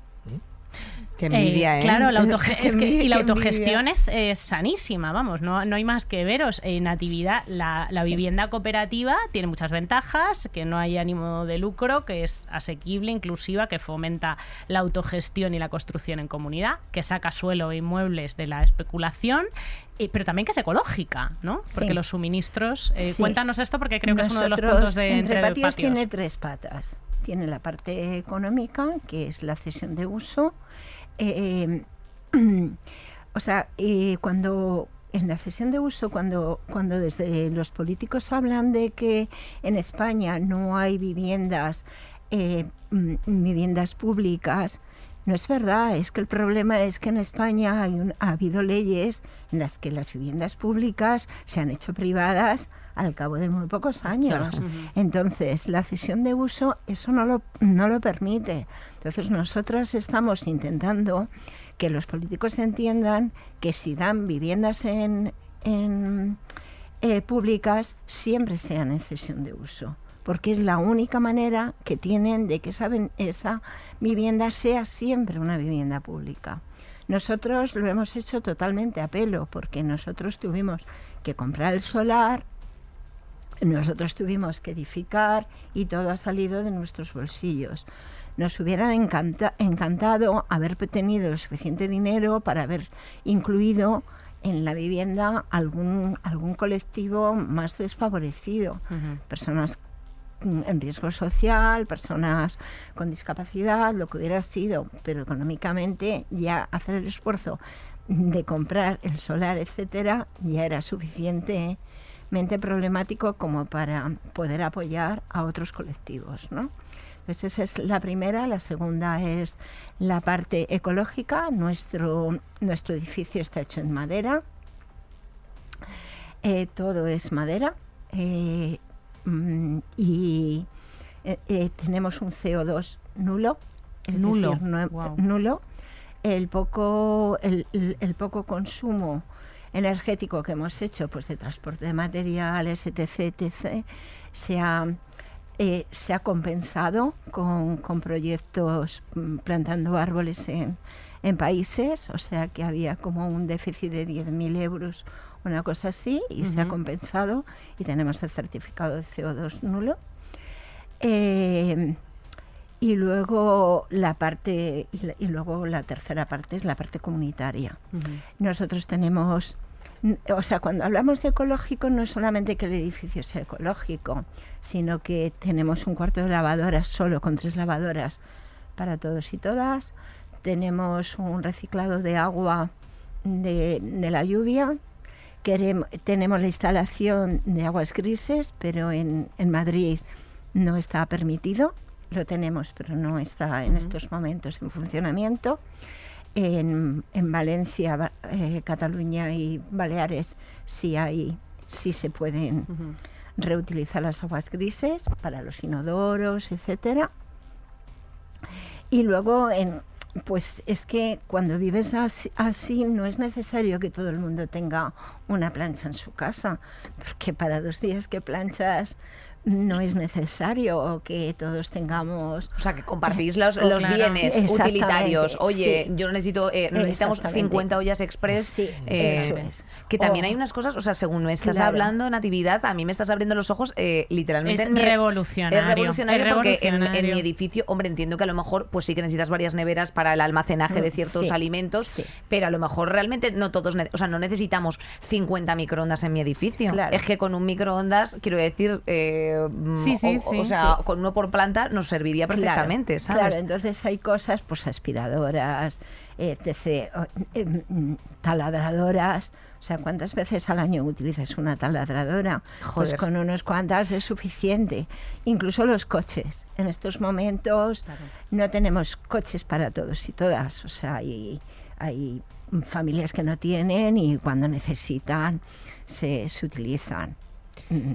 Qué envidia, ¿eh? Claro, la y la autogestión es, sanísima, vamos, no, no hay más que veros. En Natividad, la, vivienda cooperativa tiene muchas ventajas, que no hay ánimo de lucro, que es asequible, inclusiva, que fomenta la autogestión y la construcción en comunidad, que saca suelo e inmuebles de la especulación pero también que es ecológica, ¿no? Porque los suministros. Eh, cuéntanos esto porque creo que es uno de los puntos de entre, patios. tiene tres patas. Tiene la parte económica, que es la cesión de uso, eh, o sea, eh, cuando en la cesión de uso, cuando, cuando desde los políticos hablan de que en España no hay viviendas, eh, mm, viviendas públicas, no es verdad, es que el problema es que en España hay ha habido leyes en las que las viviendas públicas se han hecho privadas al cabo de muy pocos años. Entonces, la cesión de uso eso no lo, no lo permite. Entonces, nosotros estamos intentando que los políticos entiendan que si dan viviendas en, en eh, públicas, siempre sean en cesión de uso porque es la única manera que tienen de que esa, esa vivienda sea siempre una vivienda pública. Nosotros lo hemos hecho totalmente a pelo, porque nosotros tuvimos que comprar el solar, nosotros tuvimos que edificar y todo ha salido de nuestros bolsillos. Nos hubiera encantado haber tenido suficiente dinero para haber incluido en la vivienda algún, algún colectivo más desfavorecido, personas en riesgo social, personas con discapacidad, lo que hubiera sido, pero económicamente ya hacer el esfuerzo de comprar el solar, etcétera, ya era suficiente problemático como para poder apoyar a otros colectivos, ¿no? Pues esa es la primera. La segunda es la parte ecológica. Nuestro, nuestro edificio está hecho en madera. Eh, todo es madera. eh, mm, y eh, tenemos un CO2 nulo. Es Nulo, decir, no- guau. nulo. El poco, el poco consumo energético que hemos hecho pues de transporte de materiales, etc., etc., se ha, eh, se ha compensado con, con proyectos mm, plantando árboles en, en países, o sea que había como un déficit de 10.000 euros, una cosa así, y se ha compensado y tenemos el certificado de CO2 nulo. Eh, y luego la parte y, la- y luego la tercera parte es la parte comunitaria. Nosotros tenemos, o sea, cuando hablamos de ecológico no es solamente que el edificio sea ecológico, sino que tenemos un cuarto de lavadoras solo con tres lavadoras para todos y todas. Tenemos un reciclado de agua de, de la lluvia. Querem- tenemos la instalación de aguas grises, pero en, en Madrid no está permitido. Lo tenemos, pero no está en estos momentos en funcionamiento. En, en Valencia, eh, Cataluña y Baleares sí hay, sí se pueden reutilizar las aguas grises para los inodoros, etcétera. Y luego, en, pues es que cuando vives así, así, no es necesario que todo el mundo tenga una plancha en su casa, porque para dos días que planchas no es necesario que todos tengamos O sea, que compartís los, los claro. bienes utilitarios. Oye, sí. yo necesito, eh, necesitamos Exactamente. 50 ollas express. Sí, eh, eso es. Que también O- hay unas cosas, o sea, según me estás Claro. hablando, Natividad, a mí me estás abriendo los ojos eh, literalmente. Es en revolucionario, Es revolucionario es porque en- mi edificio, hombre, entiendo que a lo mejor pues sí que necesitas varias neveras para el almacenaje de Mm, ciertos sí, alimentos, sí. pero a lo mejor realmente no todos, o sea, no necesitamos 50 microondas en mi edificio. Claro. Es que con un microondas, quiero decir, eh, Sí, sí, o, sí, o sea, con uno por planta nos serviría Claro, perfectamente, ¿sabes? Claro, entonces hay cosas, pues aspiradoras, etc., mm, taladradoras. O sea, ¿cuántas veces al año utilizas una taladradora? Pues con unos cuantas es suficiente. Incluso los coches. En estos momentos no tenemos coches para todos y todas. O sea, hay, hay familias que no tienen y cuando necesitan se, se utilizan. Mm.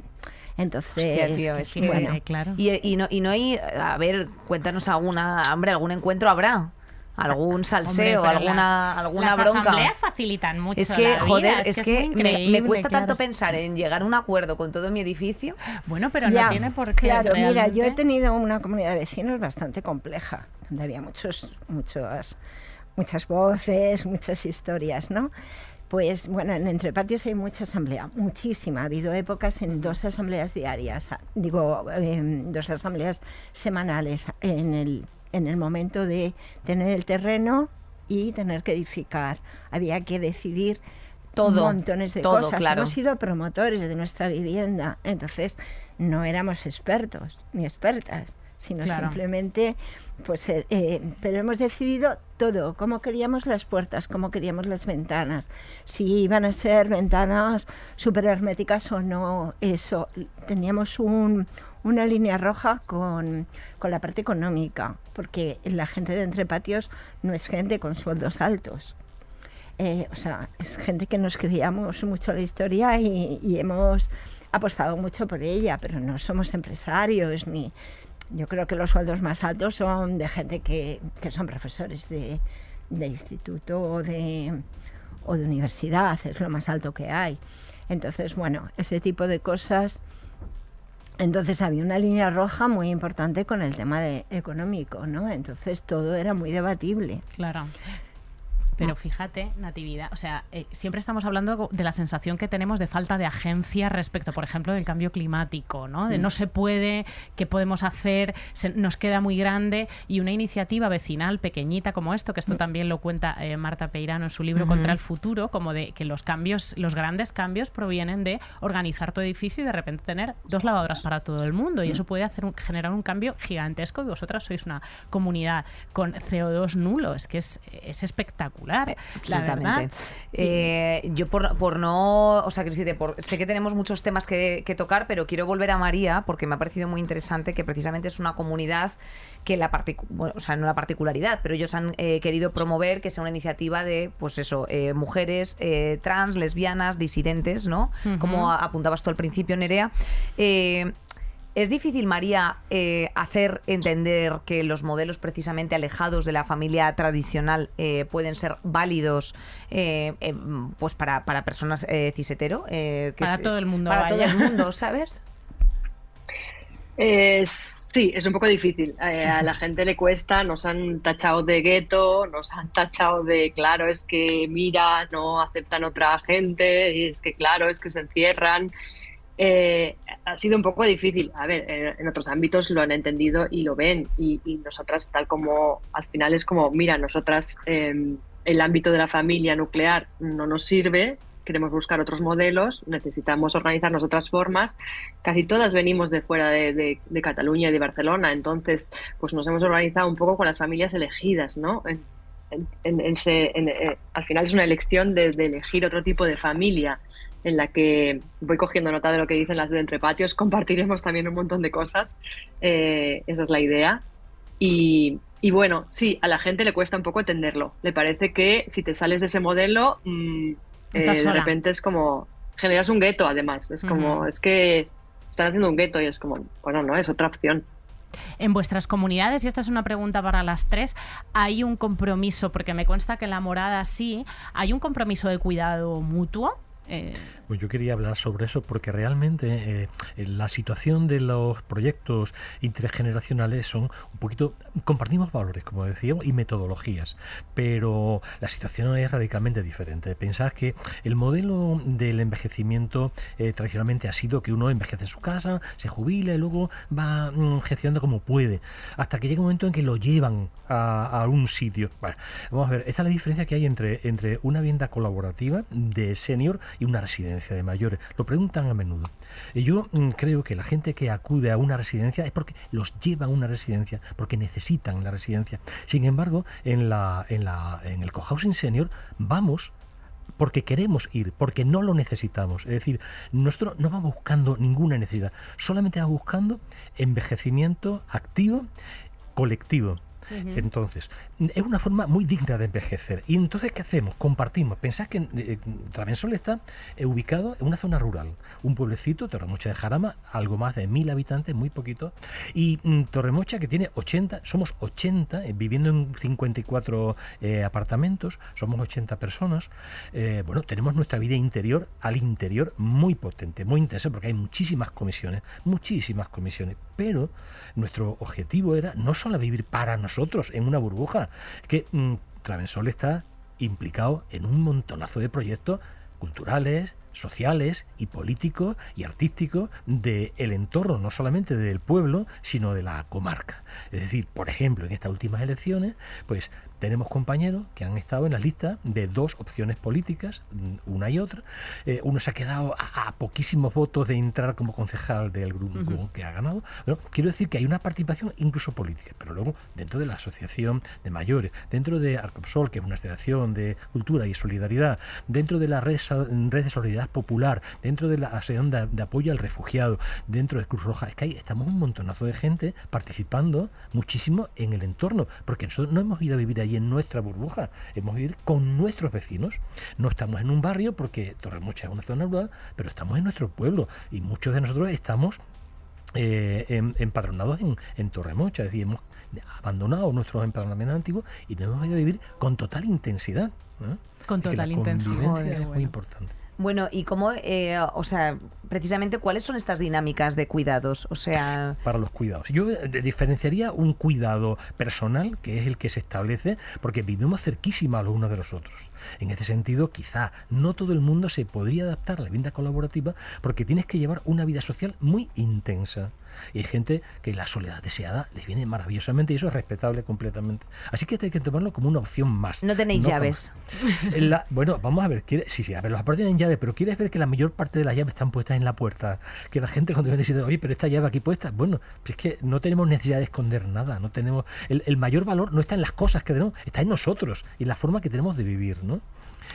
Entonces, Hostia, tío, es que- bueno, Eh, claro. Y, y no, y no hay, a ver, cuéntanos alguna, hombre, algún encuentro habrá, algún salseo, Hombre, alguna, las- alguna las bronca. asambleas facilitan mucho Es que, la vida, joder, es, que, me- cuesta tanto pensar en llegar a un acuerdo con todo mi edificio. Bueno, pero Ya, no tiene por qué. Claro, mira, yo he tenido una comunidad de vecinos bastante compleja, donde había muchos, muchos, muchas voces, muchas historias, ¿no? Pues bueno, en Entre Patios hay mucha asamblea, muchísima. Ha habido épocas en dos asambleas diarias, a- digo, em, dos asambleas semanales en el, en el momento de tener el terreno y tener que edificar. Había que decidir Todo, montones de todo, cosas. claro. Hemos sido promotores de nuestra vivienda, entonces no éramos expertos ni expertas, sino Claro. simplemente, pues, eh, eh, pero hemos decidido todo, cómo queríamos las puertas, cómo queríamos las ventanas, si iban a ser ventanas súper herméticas o no, eso. Teníamos un, una línea roja con, con la parte económica, porque la gente de Entre Patios no es gente con sueldos altos. Eh, o sea, es gente que nos creíamos mucho la historia y hemos apostado mucho por ella, pero no somos empresarios ni... Yo creo que los sueldos más altos son de gente que, que son profesores de, de instituto o de, o de universidad, es lo más alto que hay. Entonces, bueno, ese tipo de cosas... Entonces había una línea roja muy importante con el tema de económico, ¿no? Entonces todo era muy debatible. Claro. Pero fíjate, Natividad, o sea, eh, siempre estamos hablando de la sensación que tenemos de falta de agencia respecto, por ejemplo, del cambio climático, ¿no? De no se puede, qué podemos hacer, se- nos queda muy grande. Y una iniciativa vecinal pequeñita como esto, que esto también lo cuenta eh, Marta Peirano en su libro Contra el futuro, como de que los cambios, los grandes cambios provienen de organizar tu edificio y de repente tener dos lavadoras para todo el mundo. Y eso puede hacer un- generar un cambio gigantesco y vosotras sois una comunidad con CO2 nulo, es que es, es espectacular. Espectacular. Eh, la verdad. Absolutamente. Eh, yo por, por no, o sea, decirte, por- sé que tenemos muchos temas que, que tocar, pero quiero volver a María porque me ha parecido muy interesante que precisamente es una comunidad que la bueno, o sea, no la particularidad, pero ellos han eh, querido promover que sea una iniciativa de, pues eso, eh, mujeres trans, lesbianas, disidentes, ¿no? Como apuntabas tú al principio, Nerea. ¿Es difícil, María, eh, hacer entender que los modelos precisamente alejados de la familia tradicional eh, pueden ser válidos eh, eh, pues para, para personas eh, cis-hetero? eh, que Para es- todo el mundo, Para todo el mundo, ¿sabes? Eh, sí, es un poco difícil. Eh, a la gente le cuesta, nos han tachado de gueto, nos han tachado de, claro, es que mira, no aceptan otra gente, y es que, claro, es que se encierran. Eh, ha sido un poco difícil. A ver, eh, en otros ámbitos lo han entendido y lo ven. Y, y nosotras, tal como al final es como, mira, nosotras eh, el ámbito de la familia nuclear no nos sirve, queremos buscar otros modelos, necesitamos organizarnos otras formas. Casi todas venimos de fuera de, de- de Cataluña y de Barcelona, entonces pues nos hemos organizado un poco con las familias elegidas, ¿no? En- en- en- eh, al final es una elección de, de elegir otro tipo de familia en la que voy cogiendo nota de lo que dicen las de Entre Patios, compartiremos también un montón de cosas, eh, esa es la idea. Y, y bueno, sí, a la gente le cuesta un poco entenderlo. Le parece que si te sales de ese modelo, mm, eh, de repente es como, generas un gueto además, es como, Ujú. es que están haciendo un gueto y es como, bueno, no, es otra opción. En vuestras comunidades, y esta es una pregunta para las tres, ¿hay un compromiso? Porque me consta que en la morada sí, ¿hay un compromiso de cuidado mutuo? Eh, Pues yo quería hablar sobre eso porque realmente eh, la situación de los proyectos intergeneracionales son un poquito compartimos valores como decíamos y metodologías pero la situación es radicalmente diferente. Pensad que el modelo del envejecimiento eh, tradicionalmente ha sido que uno envejece en su casa se jubila y luego va mm, gestionando como puede hasta que llega un momento en que lo llevan a, a un sitio. Vamos a ver esta es la diferencia que hay entre entre una vivienda colaborativa de senior y una residencia de mayores lo preguntan a menudo y yo mm, creo que la gente que acude a una residencia es porque los llevan a una residencia, porque necesitan la residencia. Sin embargo, en, la, en, la, en el cohousing senior vamos porque queremos ir, porque no lo necesitamos. Es decir, nosotros no vamos buscando ninguna necesidad, solamente vamos buscando envejecimiento activo, colectivo. Entonces, es una forma muy digna de envejecer. Y entonces, ¿qué hacemos? Compartimos. Pensad que eh, Travensol está eh, ubicado en una zona rural, un pueblecito, Torremocha de Jarama, algo más de mil habitantes, muy poquito, y mm, Torremocha que tiene 80, somos 80, eh, viviendo en 54 eh, apartamentos, somos 80 personas. Bueno, tenemos nuestra vida interior al interior muy potente, muy intensa, porque hay muchísimas comisiones, muchísimas comisiones, pero nuestro objetivo era no solo vivir para nosotros en una burbuja, que mm, Travensol está implicado en un montonazo de proyectos culturales, sociales y políticos y artísticos del entorno, no solamente del pueblo, sino de la comarca. Es decir, por ejemplo, en estas últimas elecciones, pues tenemos compañeros que han estado en la lista de dos opciones políticas, mm, una y otra. Eh, uno se ha quedado a, a poquísimos votos de entrar como concejal del grupo que ha ganado. Bueno, quiero decir que hay una participación incluso política, pero luego dentro de la asociación de mayores, dentro de Arcopsol, que es una asociación de cultura y solidaridad, dentro de la red, red de solidaridad popular, dentro de la asociación de, de apoyo al refugiado, dentro de Cruz Roja, es que ahí estamos un montonazo de gente participando muchísimo en el entorno, porque nosotros no hemos ido a vivir en nuestra burbuja, hemos a vivir con nuestros vecinos. No estamos en un barrio porque Torremocha es una zona rural, pero estamos en nuestro pueblo y muchos de nosotros estamos eh, em- empadronados en, en Torremocha, es decir, hemos abandonado nuestros empadronamientos antiguos y nos hemos ido a vivir con total intensidad. ¿no? Con total intensidad. es muy importante. Bueno, y cómo, eh, o sea, precisamente, ¿cuáles son estas dinámicas de cuidados? O sea, para los cuidados. Yo eh, diferenciaría un cuidado personal, que es el que se establece, porque vivimos cerquísima los unos de los otros. En ese sentido, quizá no todo el mundo se podría adaptar a la vida colaborativa, porque tienes que llevar una vida social muy intensa. Y hay gente que la soledad deseada les viene maravillosamente y eso es respetable completamente. Así que hay que tomarlo como una opción más. no tenéis llaves. En la- bueno, vamos a ver. quiere- sí, sí, a ver, los apartamentos tienen llave, pero ¿quieres ver que la mayor parte de las llaves están puestas en la puerta. Que la gente cuando viene dice, oye, pero esta llave aquí puesta. Bueno, pues es que no tenemos necesidad de esconder nada. no tenemos El, el mayor valor no está en las cosas que tenemos, está en nosotros y en la forma que tenemos de vivir, ¿no?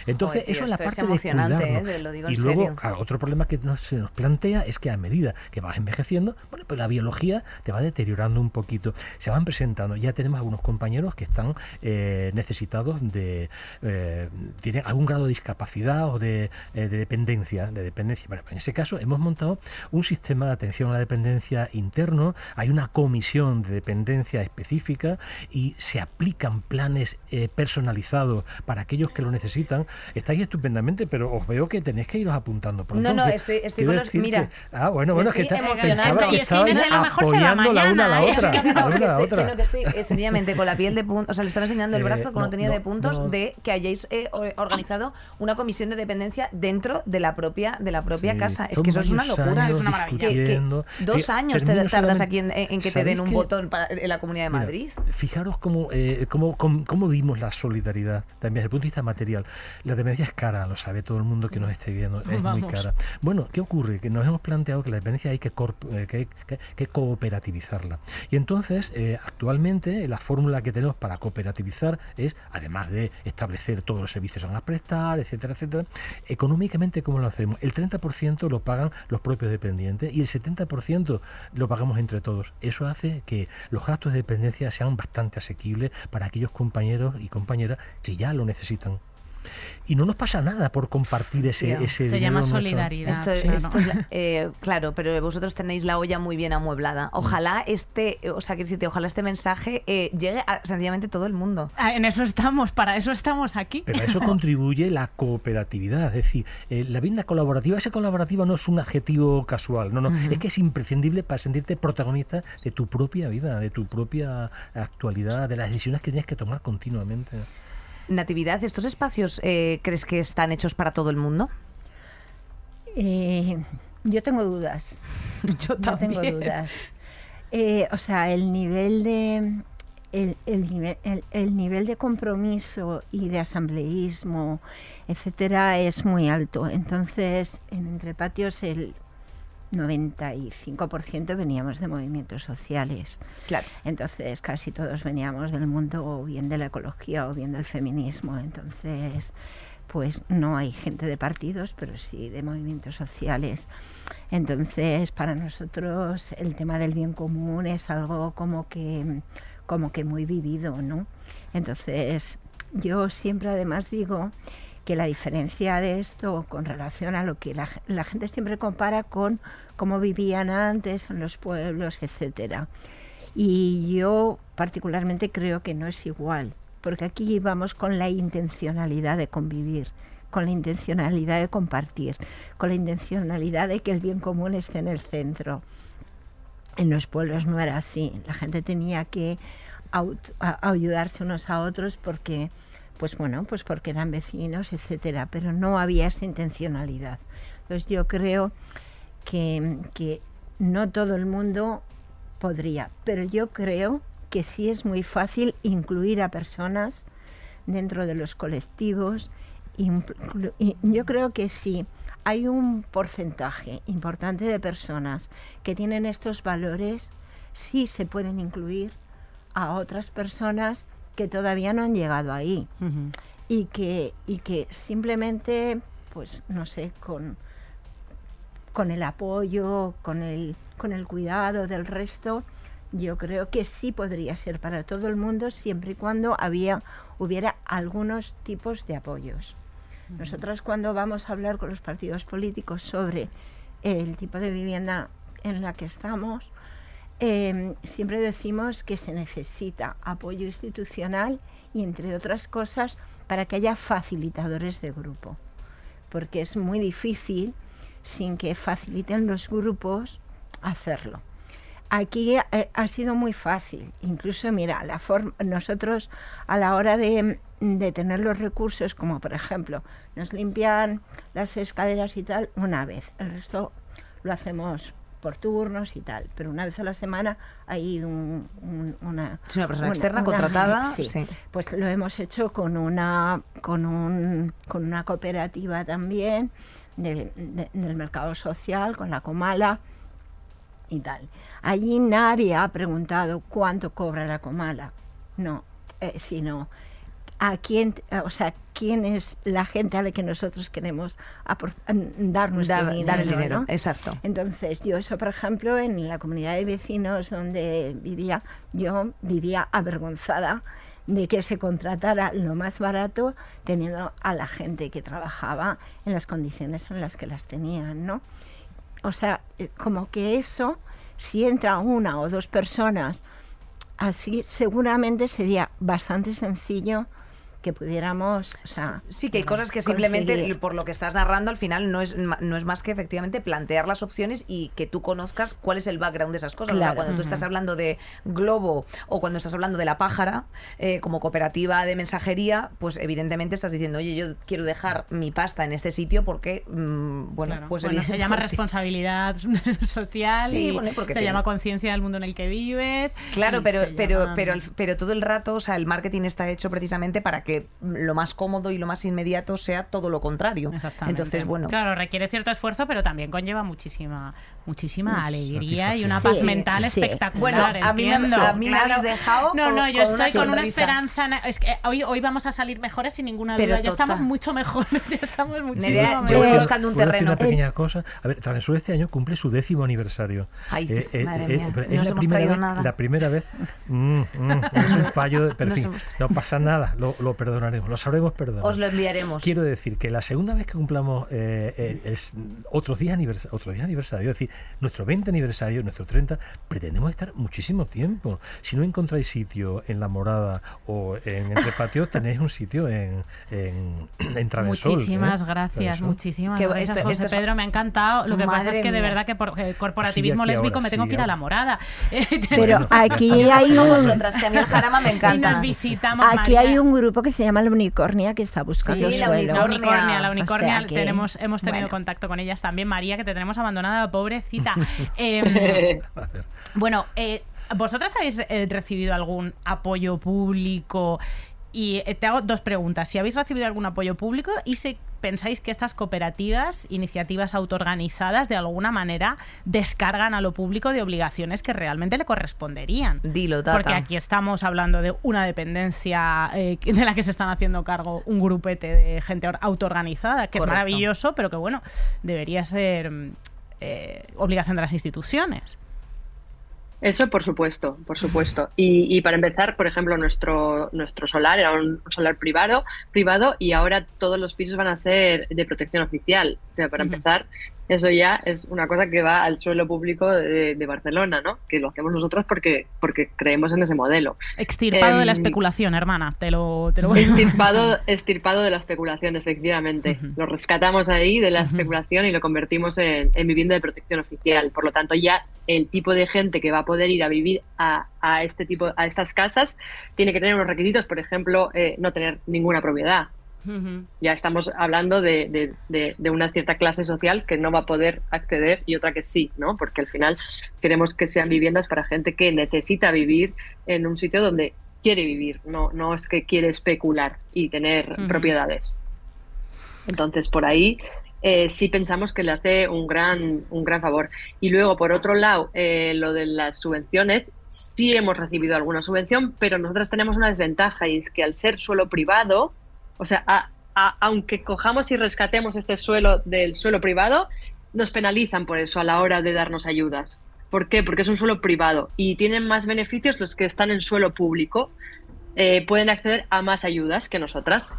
Entonces, eso es la parte de ¿eh? y luego, otro problema que se nos plantea es que a medida que vas envejeciendo, bueno, pues la biología te va deteriorando un poquito. Se van presentando. Ya tenemos algunos compañeros que están eh, necesitados de eh, tienen algún grado de discapacidad o de, dependencia, de dependencia. Bueno, en ese caso hemos montado un sistema de atención a la dependencia interno. Hay una comisión de dependencia específica y se aplican planes personalizados para aquellos que lo necesitan estáis estupendamente, pero os veo que tenéis que iros apuntando pronto. No, no, estoy, estoy con los... Mira. ah, bueno, bueno, es que pensaba que estabais apoyando la una a la otra. Es que no, que estoy, que estoy eh, sencillamente con la piel de puntos, o sea, le estaba enseñando el eh, brazo con no, tenía de puntos de que hayáis eh, organizado una comisión de dependencia dentro de la propia de la propia casa. Es que eso es una locura, es una maravilla. dos años te tardas aquí en, que te den un botón para, en la Comunidad de Madrid. fijaros cómo, cómo, cómo, vimos la solidaridad también desde el punto de vista material. La dependencia es cara, lo sabe todo el mundo que nos esté viendo, es muy cara. Bueno, ¿qué ocurre? Que nos hemos planteado que la dependencia hay que, eh, que, cooperativizarla. Y entonces, eh, actualmente, la fórmula que tenemos para cooperativizar es, además de establecer todos los servicios que van a prestar, etcétera, etcétera, económicamente, ¿cómo lo hacemos? El 30% lo pagan los propios dependientes y el 70% lo pagamos entre todos. Eso hace que los gastos de dependencia sean bastante asequibles para aquellos compañeros y compañeras que ya lo necesitan y no nos pasa nada por compartir ese, ese Se llama solidaridad. Eh, claro, pero vosotros tenéis la olla muy bien amueblada. Ojalá este, o sea, que ojalá este mensaje eh, llegue a sencillamente todo el mundo. Ah, en eso estamos, para eso estamos aquí. Pero a eso contribuye la cooperatividad, es decir, eh, la vida colaborativa, esa colaborativa no es un adjetivo casual, no, no, es que es imprescindible para sentirte protagonista de tu propia vida, de tu propia actualidad, de las decisiones que tienes que tomar continuamente. Natividad, ¿estos espacios eh, crees que están hechos para todo el mundo? Eh, yo tengo dudas. yo también. tengo dudas. Eh, o sea, el nivel de el, nivel, el, nivel de compromiso y de asambleísmo, etcétera, es muy alto. Entonces, en Entre Patios el 95% veníamos de movimientos sociales. Claro. Entonces casi todos veníamos del mundo o bien de la ecología o bien del feminismo. Entonces, pues no hay gente de partidos, pero sí de movimientos sociales. Entonces, para nosotros el tema del bien común es algo como que como que muy vivido, ¿no? Entonces, yo siempre además digo que la diferencia de esto con relación a lo que la, gente siempre compara con cómo vivían antes en los pueblos, etcétera. Y yo particularmente creo que no es igual, porque aquí vamos con la intencionalidad de convivir, con la intencionalidad de compartir, con la intencionalidad de que el bien común esté en el centro. En los pueblos no era así, la gente tenía que ayudarse unos a otros porque pues bueno, pues porque eran vecinos, etcétera, pero no había esa intencionalidad. Entonces yo creo que, que no todo el mundo podría, pero yo creo que sí es muy fácil incluir a personas dentro de los colectivos. Yo creo que sí hay un porcentaje importante de personas que tienen estos valores, sí se pueden incluir a otras personas que todavía no han llegado ahí. Y, que, y que simplemente, pues no sé, con, con el apoyo, con el, con el cuidado del resto, yo creo que sí podría ser para todo el mundo siempre y cuando había, hubiera algunos tipos de apoyos. Nosotros cuando vamos a hablar con los partidos políticos sobre el tipo de vivienda en la que estamos, Em, siempre decimos que se necesita apoyo institucional y, entre otras cosas, para que haya facilitadores de grupo, porque es muy difícil, sin que faciliten los grupos, hacerlo. Aquí eh, ha sido muy fácil, incluso, mira, la nosotros a la hora de, de tener los recursos, como por ejemplo, nos limpian las escaleras y tal, una vez, el resto lo hacemos por turnos y tal, pero una vez a la semana hay un, una... Es una persona externa contratada. Sí, pues lo hemos hecho con una, con, un, con una cooperativa también de- de- del mercado social con la Comala y tal. Allí nadie ha preguntado cuánto cobra la Comala, no, eh, sino a quién, o sea, quién es la gente a la que nosotros queremos dar nuestro Dar, dinero. dar el dinero, ¿no? exacto. Entonces, yo eso, por ejemplo, en la comunidad de vecinos donde vivía, yo vivía avergonzada de que se contratara lo más barato teniendo a la gente que trabajaba en las condiciones en las que las tenían, ¿no? O sea, eh, como que eso, si entra una o dos personas así, seguramente sería bastante sencillo que pudiéramos, o sea, Sí, que hay cosas que simplemente, conseguir. por lo que estás narrando, al final no es, no es más que efectivamente plantear las opciones y que tú conozcas cuál es el background de esas cosas. O sea, cuando tú estás hablando de Globo o cuando estás hablando de La Pájara, eh, como cooperativa de mensajería, pues evidentemente estás diciendo, oye, yo quiero dejar mi pasta en este sitio porque, mm, bueno, Claro. pues Bueno, se llama responsabilidad social Sí, y bueno, porque se llama conciencia del mundo en el que vives. Claro, pero, pero, llama- pero, pero todo el rato, o sea, el marketing está hecho precisamente para que lo más cómodo y lo más inmediato sea todo lo contrario. Exactamente. Entonces, bueno. Claro, requiere cierto esfuerzo, pero también conlleva muchísima, muchísima alegría y una Sí, paz mental sí. espectacular. Bueno, a mí me- entiendo, a mí me habéis dejado No, con- no, yo con una estoy con una esperanza. Es que hoy, hoy vamos a salir mejores sin ninguna Pero duda. Ya estamos mucho mejor. Ya estamos muchísimo Nerea, mejor. yo voy Eh, buscando un ¿Puedo decir terreno. una pequeña cosa. A ver, Travesura este año cumple su décimo aniversario. Ay, madre mía, pero no es la hemos primera, vez, nada. la primera vez. Mm, mm, es un fallo, de- pero fin, hemos no pasa nada, lo, lo perdonaremos, lo sabremos perdonar. Os lo enviaremos. Quiero decir que la segunda vez que cumplamos eh, eh, es otros 10 aniversa otros 10 aniversarios, es decir, nuestro 20 aniversario, nuestro 30, pretendemos estar muchísimo tiempo. Si no encontráis sitio en La Morada o en Entre Patios, tenéis un sitio en, en, en Travesol. Muchísimas ¿eh? gracias, Travesol. muchísimas Que gracias, esto- José esto- Pedro. Me ha encantado. Lo que pasa es que de verdad que por eh, corporativismo Sí, lésbico ahora, me tengo sí, que ir a la ahora. morada. Pero Bueno, aquí hay un, vosotras, que a mí el jarama me Y encanta. nos visitamos. aquí María. hay un grupo que se llama La Unicornia que está buscando Sí, la suelo. La Unicornia. unicornia, la O unicornia, sea que, tenemos, hemos tenido bueno. contacto con ellas también. María, que te tenemos abandonada, pobrecita. Em, Gracias. bueno, eh, ¿vosotras habéis eh, recibido algún apoyo público? Y eh, te hago dos preguntas. Si habéis recibido algún apoyo público y si pensáis que estas cooperativas, iniciativas autoorganizadas, de alguna manera descargan a lo público de obligaciones que realmente le corresponderían. Dilo, tata. Porque aquí estamos hablando de una dependencia eh, de la que se están haciendo cargo un grupete de gente or- autoorganizada, que Correcto. es maravilloso, pero que bueno, debería ser mm, eh, obligación de las instituciones. Eso por supuesto, por supuesto. Y, y para empezar, por ejemplo, nuestro, nuestro solar era un solar privado, privado y ahora todos los pisos van a ser de protección oficial. O sea, para empezar, eso ya es una cosa que va al suelo público de, de Barcelona, ¿no? Que lo hacemos nosotros porque, porque creemos en ese modelo. Extirpado de la Em, especulación, hermana. Te lo, te lo voy a Estirpado, estirpado de la especulación, efectivamente. Lo rescatamos ahí de la especulación y lo convertimos en, en vivienda de protección oficial. Por lo tanto, ya el tipo de gente que va a poder ir a vivir a, a este tipo, a estas casas, tiene que tener unos requisitos, por ejemplo, eh, no tener ninguna propiedad. Ya estamos hablando de, de- de- de una cierta clase social que no va a poder acceder y otra que sí, ¿no? Porque al final queremos que sean viviendas para gente que necesita vivir en un sitio donde quiere vivir, no, no es que quiere especular y tener propiedades. Entonces, por ahí eh, sí pensamos que le hace un gran, un gran favor. Y luego, por otro lado, eh, lo de las subvenciones, sí hemos recibido alguna subvención, pero nosotros tenemos una desventaja y es que al ser suelo privado, o sea, a- a- aunque cojamos y rescatemos este suelo del suelo privado, nos penalizan por eso a la hora de darnos ayudas. ¿Por qué? Porque es un suelo privado y tienen más beneficios los que están en suelo público. Eh, pueden acceder a más ayudas que nosotras.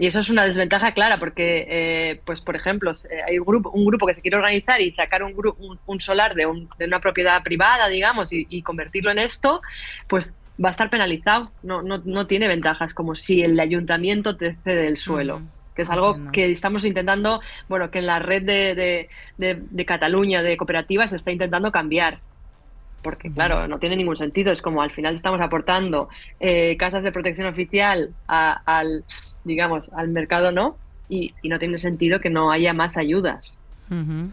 Y eso es una desventaja clara porque, eh, pues por ejemplo, eh, hay un grupo, un grupo que se quiere organizar y sacar un, un solar de, un- de una propiedad privada, digamos, y, y convertirlo en esto, pues va a estar penalizado. No, no, no tiene ventajas como si el ayuntamiento te cede el suelo. Ujú. Que es algo Entiendo. que estamos intentando, bueno, que en la red de, de, de- de Cataluña de cooperativas se está intentando cambiar. Porque, claro, no tiene ningún sentido. Es como al final estamos aportando eh, casas de protección oficial a- al, digamos, al mercado, ¿no? Y, y no tiene sentido que no haya más ayudas. Ujú.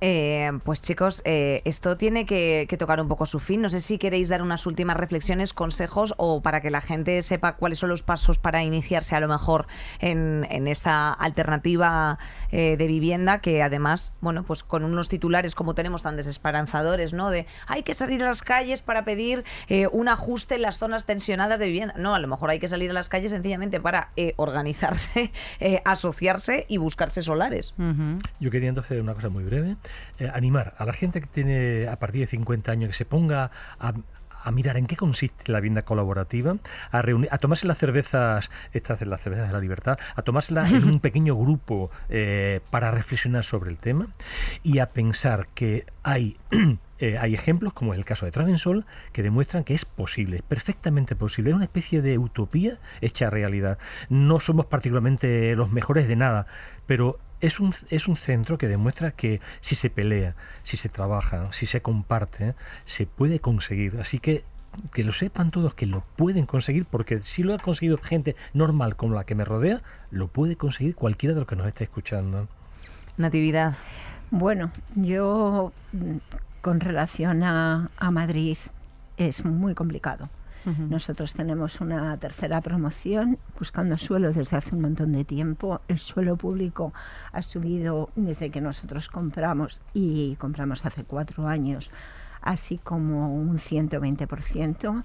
Eh, pues chicos, eh, esto tiene que, que tocar un poco su fin. No sé si queréis dar unas últimas reflexiones, consejos o para que la gente sepa cuáles son los pasos para iniciarse a lo mejor en, en esta alternativa eh, de vivienda que además, bueno, pues con unos titulares como tenemos tan desesperanzadores, ¿no? De hay que salir a las calles para pedir eh, un ajuste en las zonas tensionadas de vivienda. No, a lo mejor hay que salir a las calles sencillamente para eh, organizarse, eh, asociarse y buscarse solares. Yo quería entonces una cosa muy breve, eh, animar a la gente que tiene a partir de 50 años que se ponga a, a mirar en qué consiste la vivienda colaborativa, a reunir, a tomarse las cervezas, estas las cervezas de la libertad, a tomárselas en un pequeño grupo eh, para reflexionar sobre el tema y a pensar que hay eh, hay ejemplos, como el caso de Travensol, que demuestran que es posible, perfectamente posible. Es una especie de utopía hecha realidad. No somos particularmente los mejores de nada, pero es un, es un centro que demuestra que si se pelea, si se trabaja, si se comparte, se puede conseguir. Así que que lo sepan todos que lo pueden conseguir, porque si lo ha conseguido gente normal como la que me rodea, lo puede conseguir cualquiera de los que nos esté escuchando. Natividad. Bueno, yo mm, con relación a, a Madrid es muy complicado. Nosotros tenemos una tercera promoción buscando suelo desde hace un montón de tiempo. El suelo público ha subido desde que nosotros compramos y compramos hace cuatro años así como un 120%,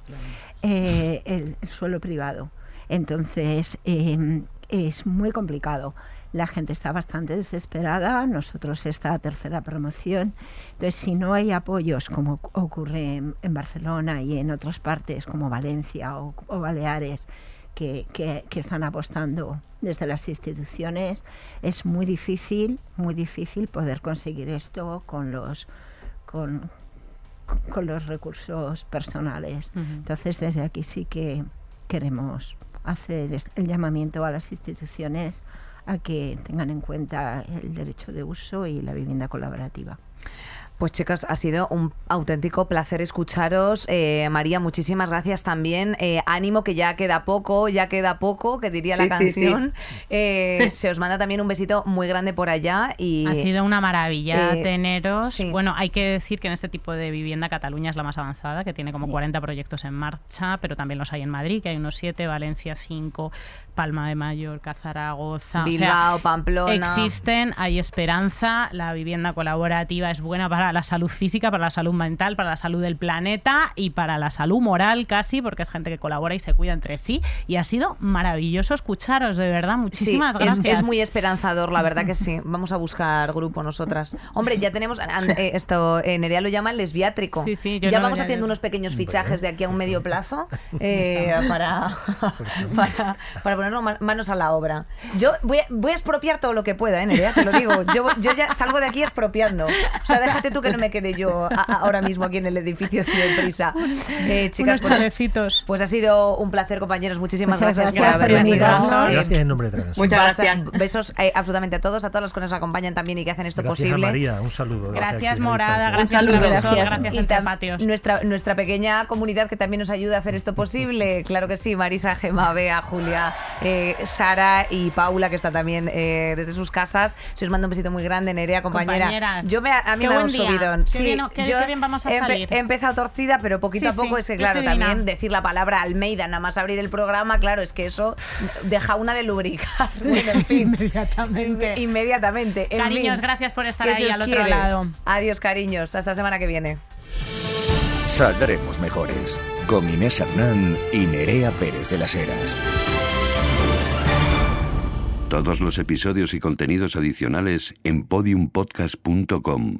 eh, el, el suelo privado. Entonces, eh, es muy complicado. La gente está bastante desesperada, nosotros esta tercera promoción. Entonces, si no hay apoyos, como ocurre en, en Barcelona y en otras partes como Valencia o, o Baleares, que, que, que, están apostando desde las instituciones, es muy difícil, muy difícil poder conseguir esto con los, con, con los recursos personales. Uh -huh. Entonces, desde aquí sí que queremos hacer el llamamiento a las instituciones a que tengan en cuenta el derecho de uso y la vivienda colaborativa. Pues chicos, ha sido un auténtico placer escucharos. Eh, María, muchísimas gracias también. Eh, ánimo que ya queda poco, ya queda poco, que diría sí, la canción. Sí, sí. Eh, se os manda también un besito muy grande por allá. Y, ha sido una maravilla teneros. Bueno, hay que decir que en este tipo de vivienda Cataluña es la más avanzada, que tiene como 40 proyectos en marcha, pero también los hay en Madrid, que hay unos 7, Valencia 5, Palma de Mallorca, Zaragoza, Bilbao, o sea, Pamplona. Existen, hay esperanza, la vivienda colaborativa es buena para la salud física, para la salud mental, para la salud del planeta y para la salud moral casi, porque es gente que colabora y se cuida entre sí. Y ha sido maravilloso escucharos, de verdad. Muchísimas sí, gracias. Es, es, muy esperanzador, la verdad que sí. Vamos a buscar grupo nosotras. Hombre, ya tenemos, eh, esto, eh, Nerea lo llama el lesbiátrico. Sí, sí, ya no, vamos ya haciendo yo... unos pequeños fichajes de aquí a un medio plazo eh, para, para, para ponernos manos a la obra. Yo voy a, voy a expropiar todo lo que pueda, ¿eh, Nerea? Te lo digo. Yo, yo ya salgo de aquí expropiando. O sea, déjate tú que no me quede yo a, ahora mismo aquí en el edificio de prisa. Eh, chicas, pues, pues, ha sido un placer, compañeros. Muchísimas Muchas gracias, gracias, por haber venido. Gracias en nombre de Transol. Muchas gracias. Besos eh, absolutamente a todos, a todos los que nos acompañan también y que hacen esto gracias posible. A María, un saludo. Gracias, Morada. Gracias, un saludo. Gracias, gracias y Patios. Nuestra, nuestra pequeña comunidad que también nos ayuda a hacer esto posible. Claro que sí, Marisa, Gema, Bea, Julia, eh, Sara y Paula, que está también eh, desde sus casas. Se os mando un besito muy grande, Nerea, compañera. Compañeras. Yo me, a mí qué me un día. Subidón. Qué sí, bien, qué, yo qué bien vamos a he, salir. he, empezado torcida, pero poquito sí, a poco sí, es que, claro, divina. también decir la palabra Almeida, nada más abrir el programa, claro, es que eso deja una de lubricar. Bueno, en fin. Inmediatamente. Inmediatamente. En Cariños, fin, gracias por estar ahí al otro quiere. lado. Adiós, cariños. Hasta la semana que viene. Saldremos mejores. Con Inés Hernán y Nerea Pérez de las Heras. Todos los episodios y contenidos adicionales en podiumpodcast.com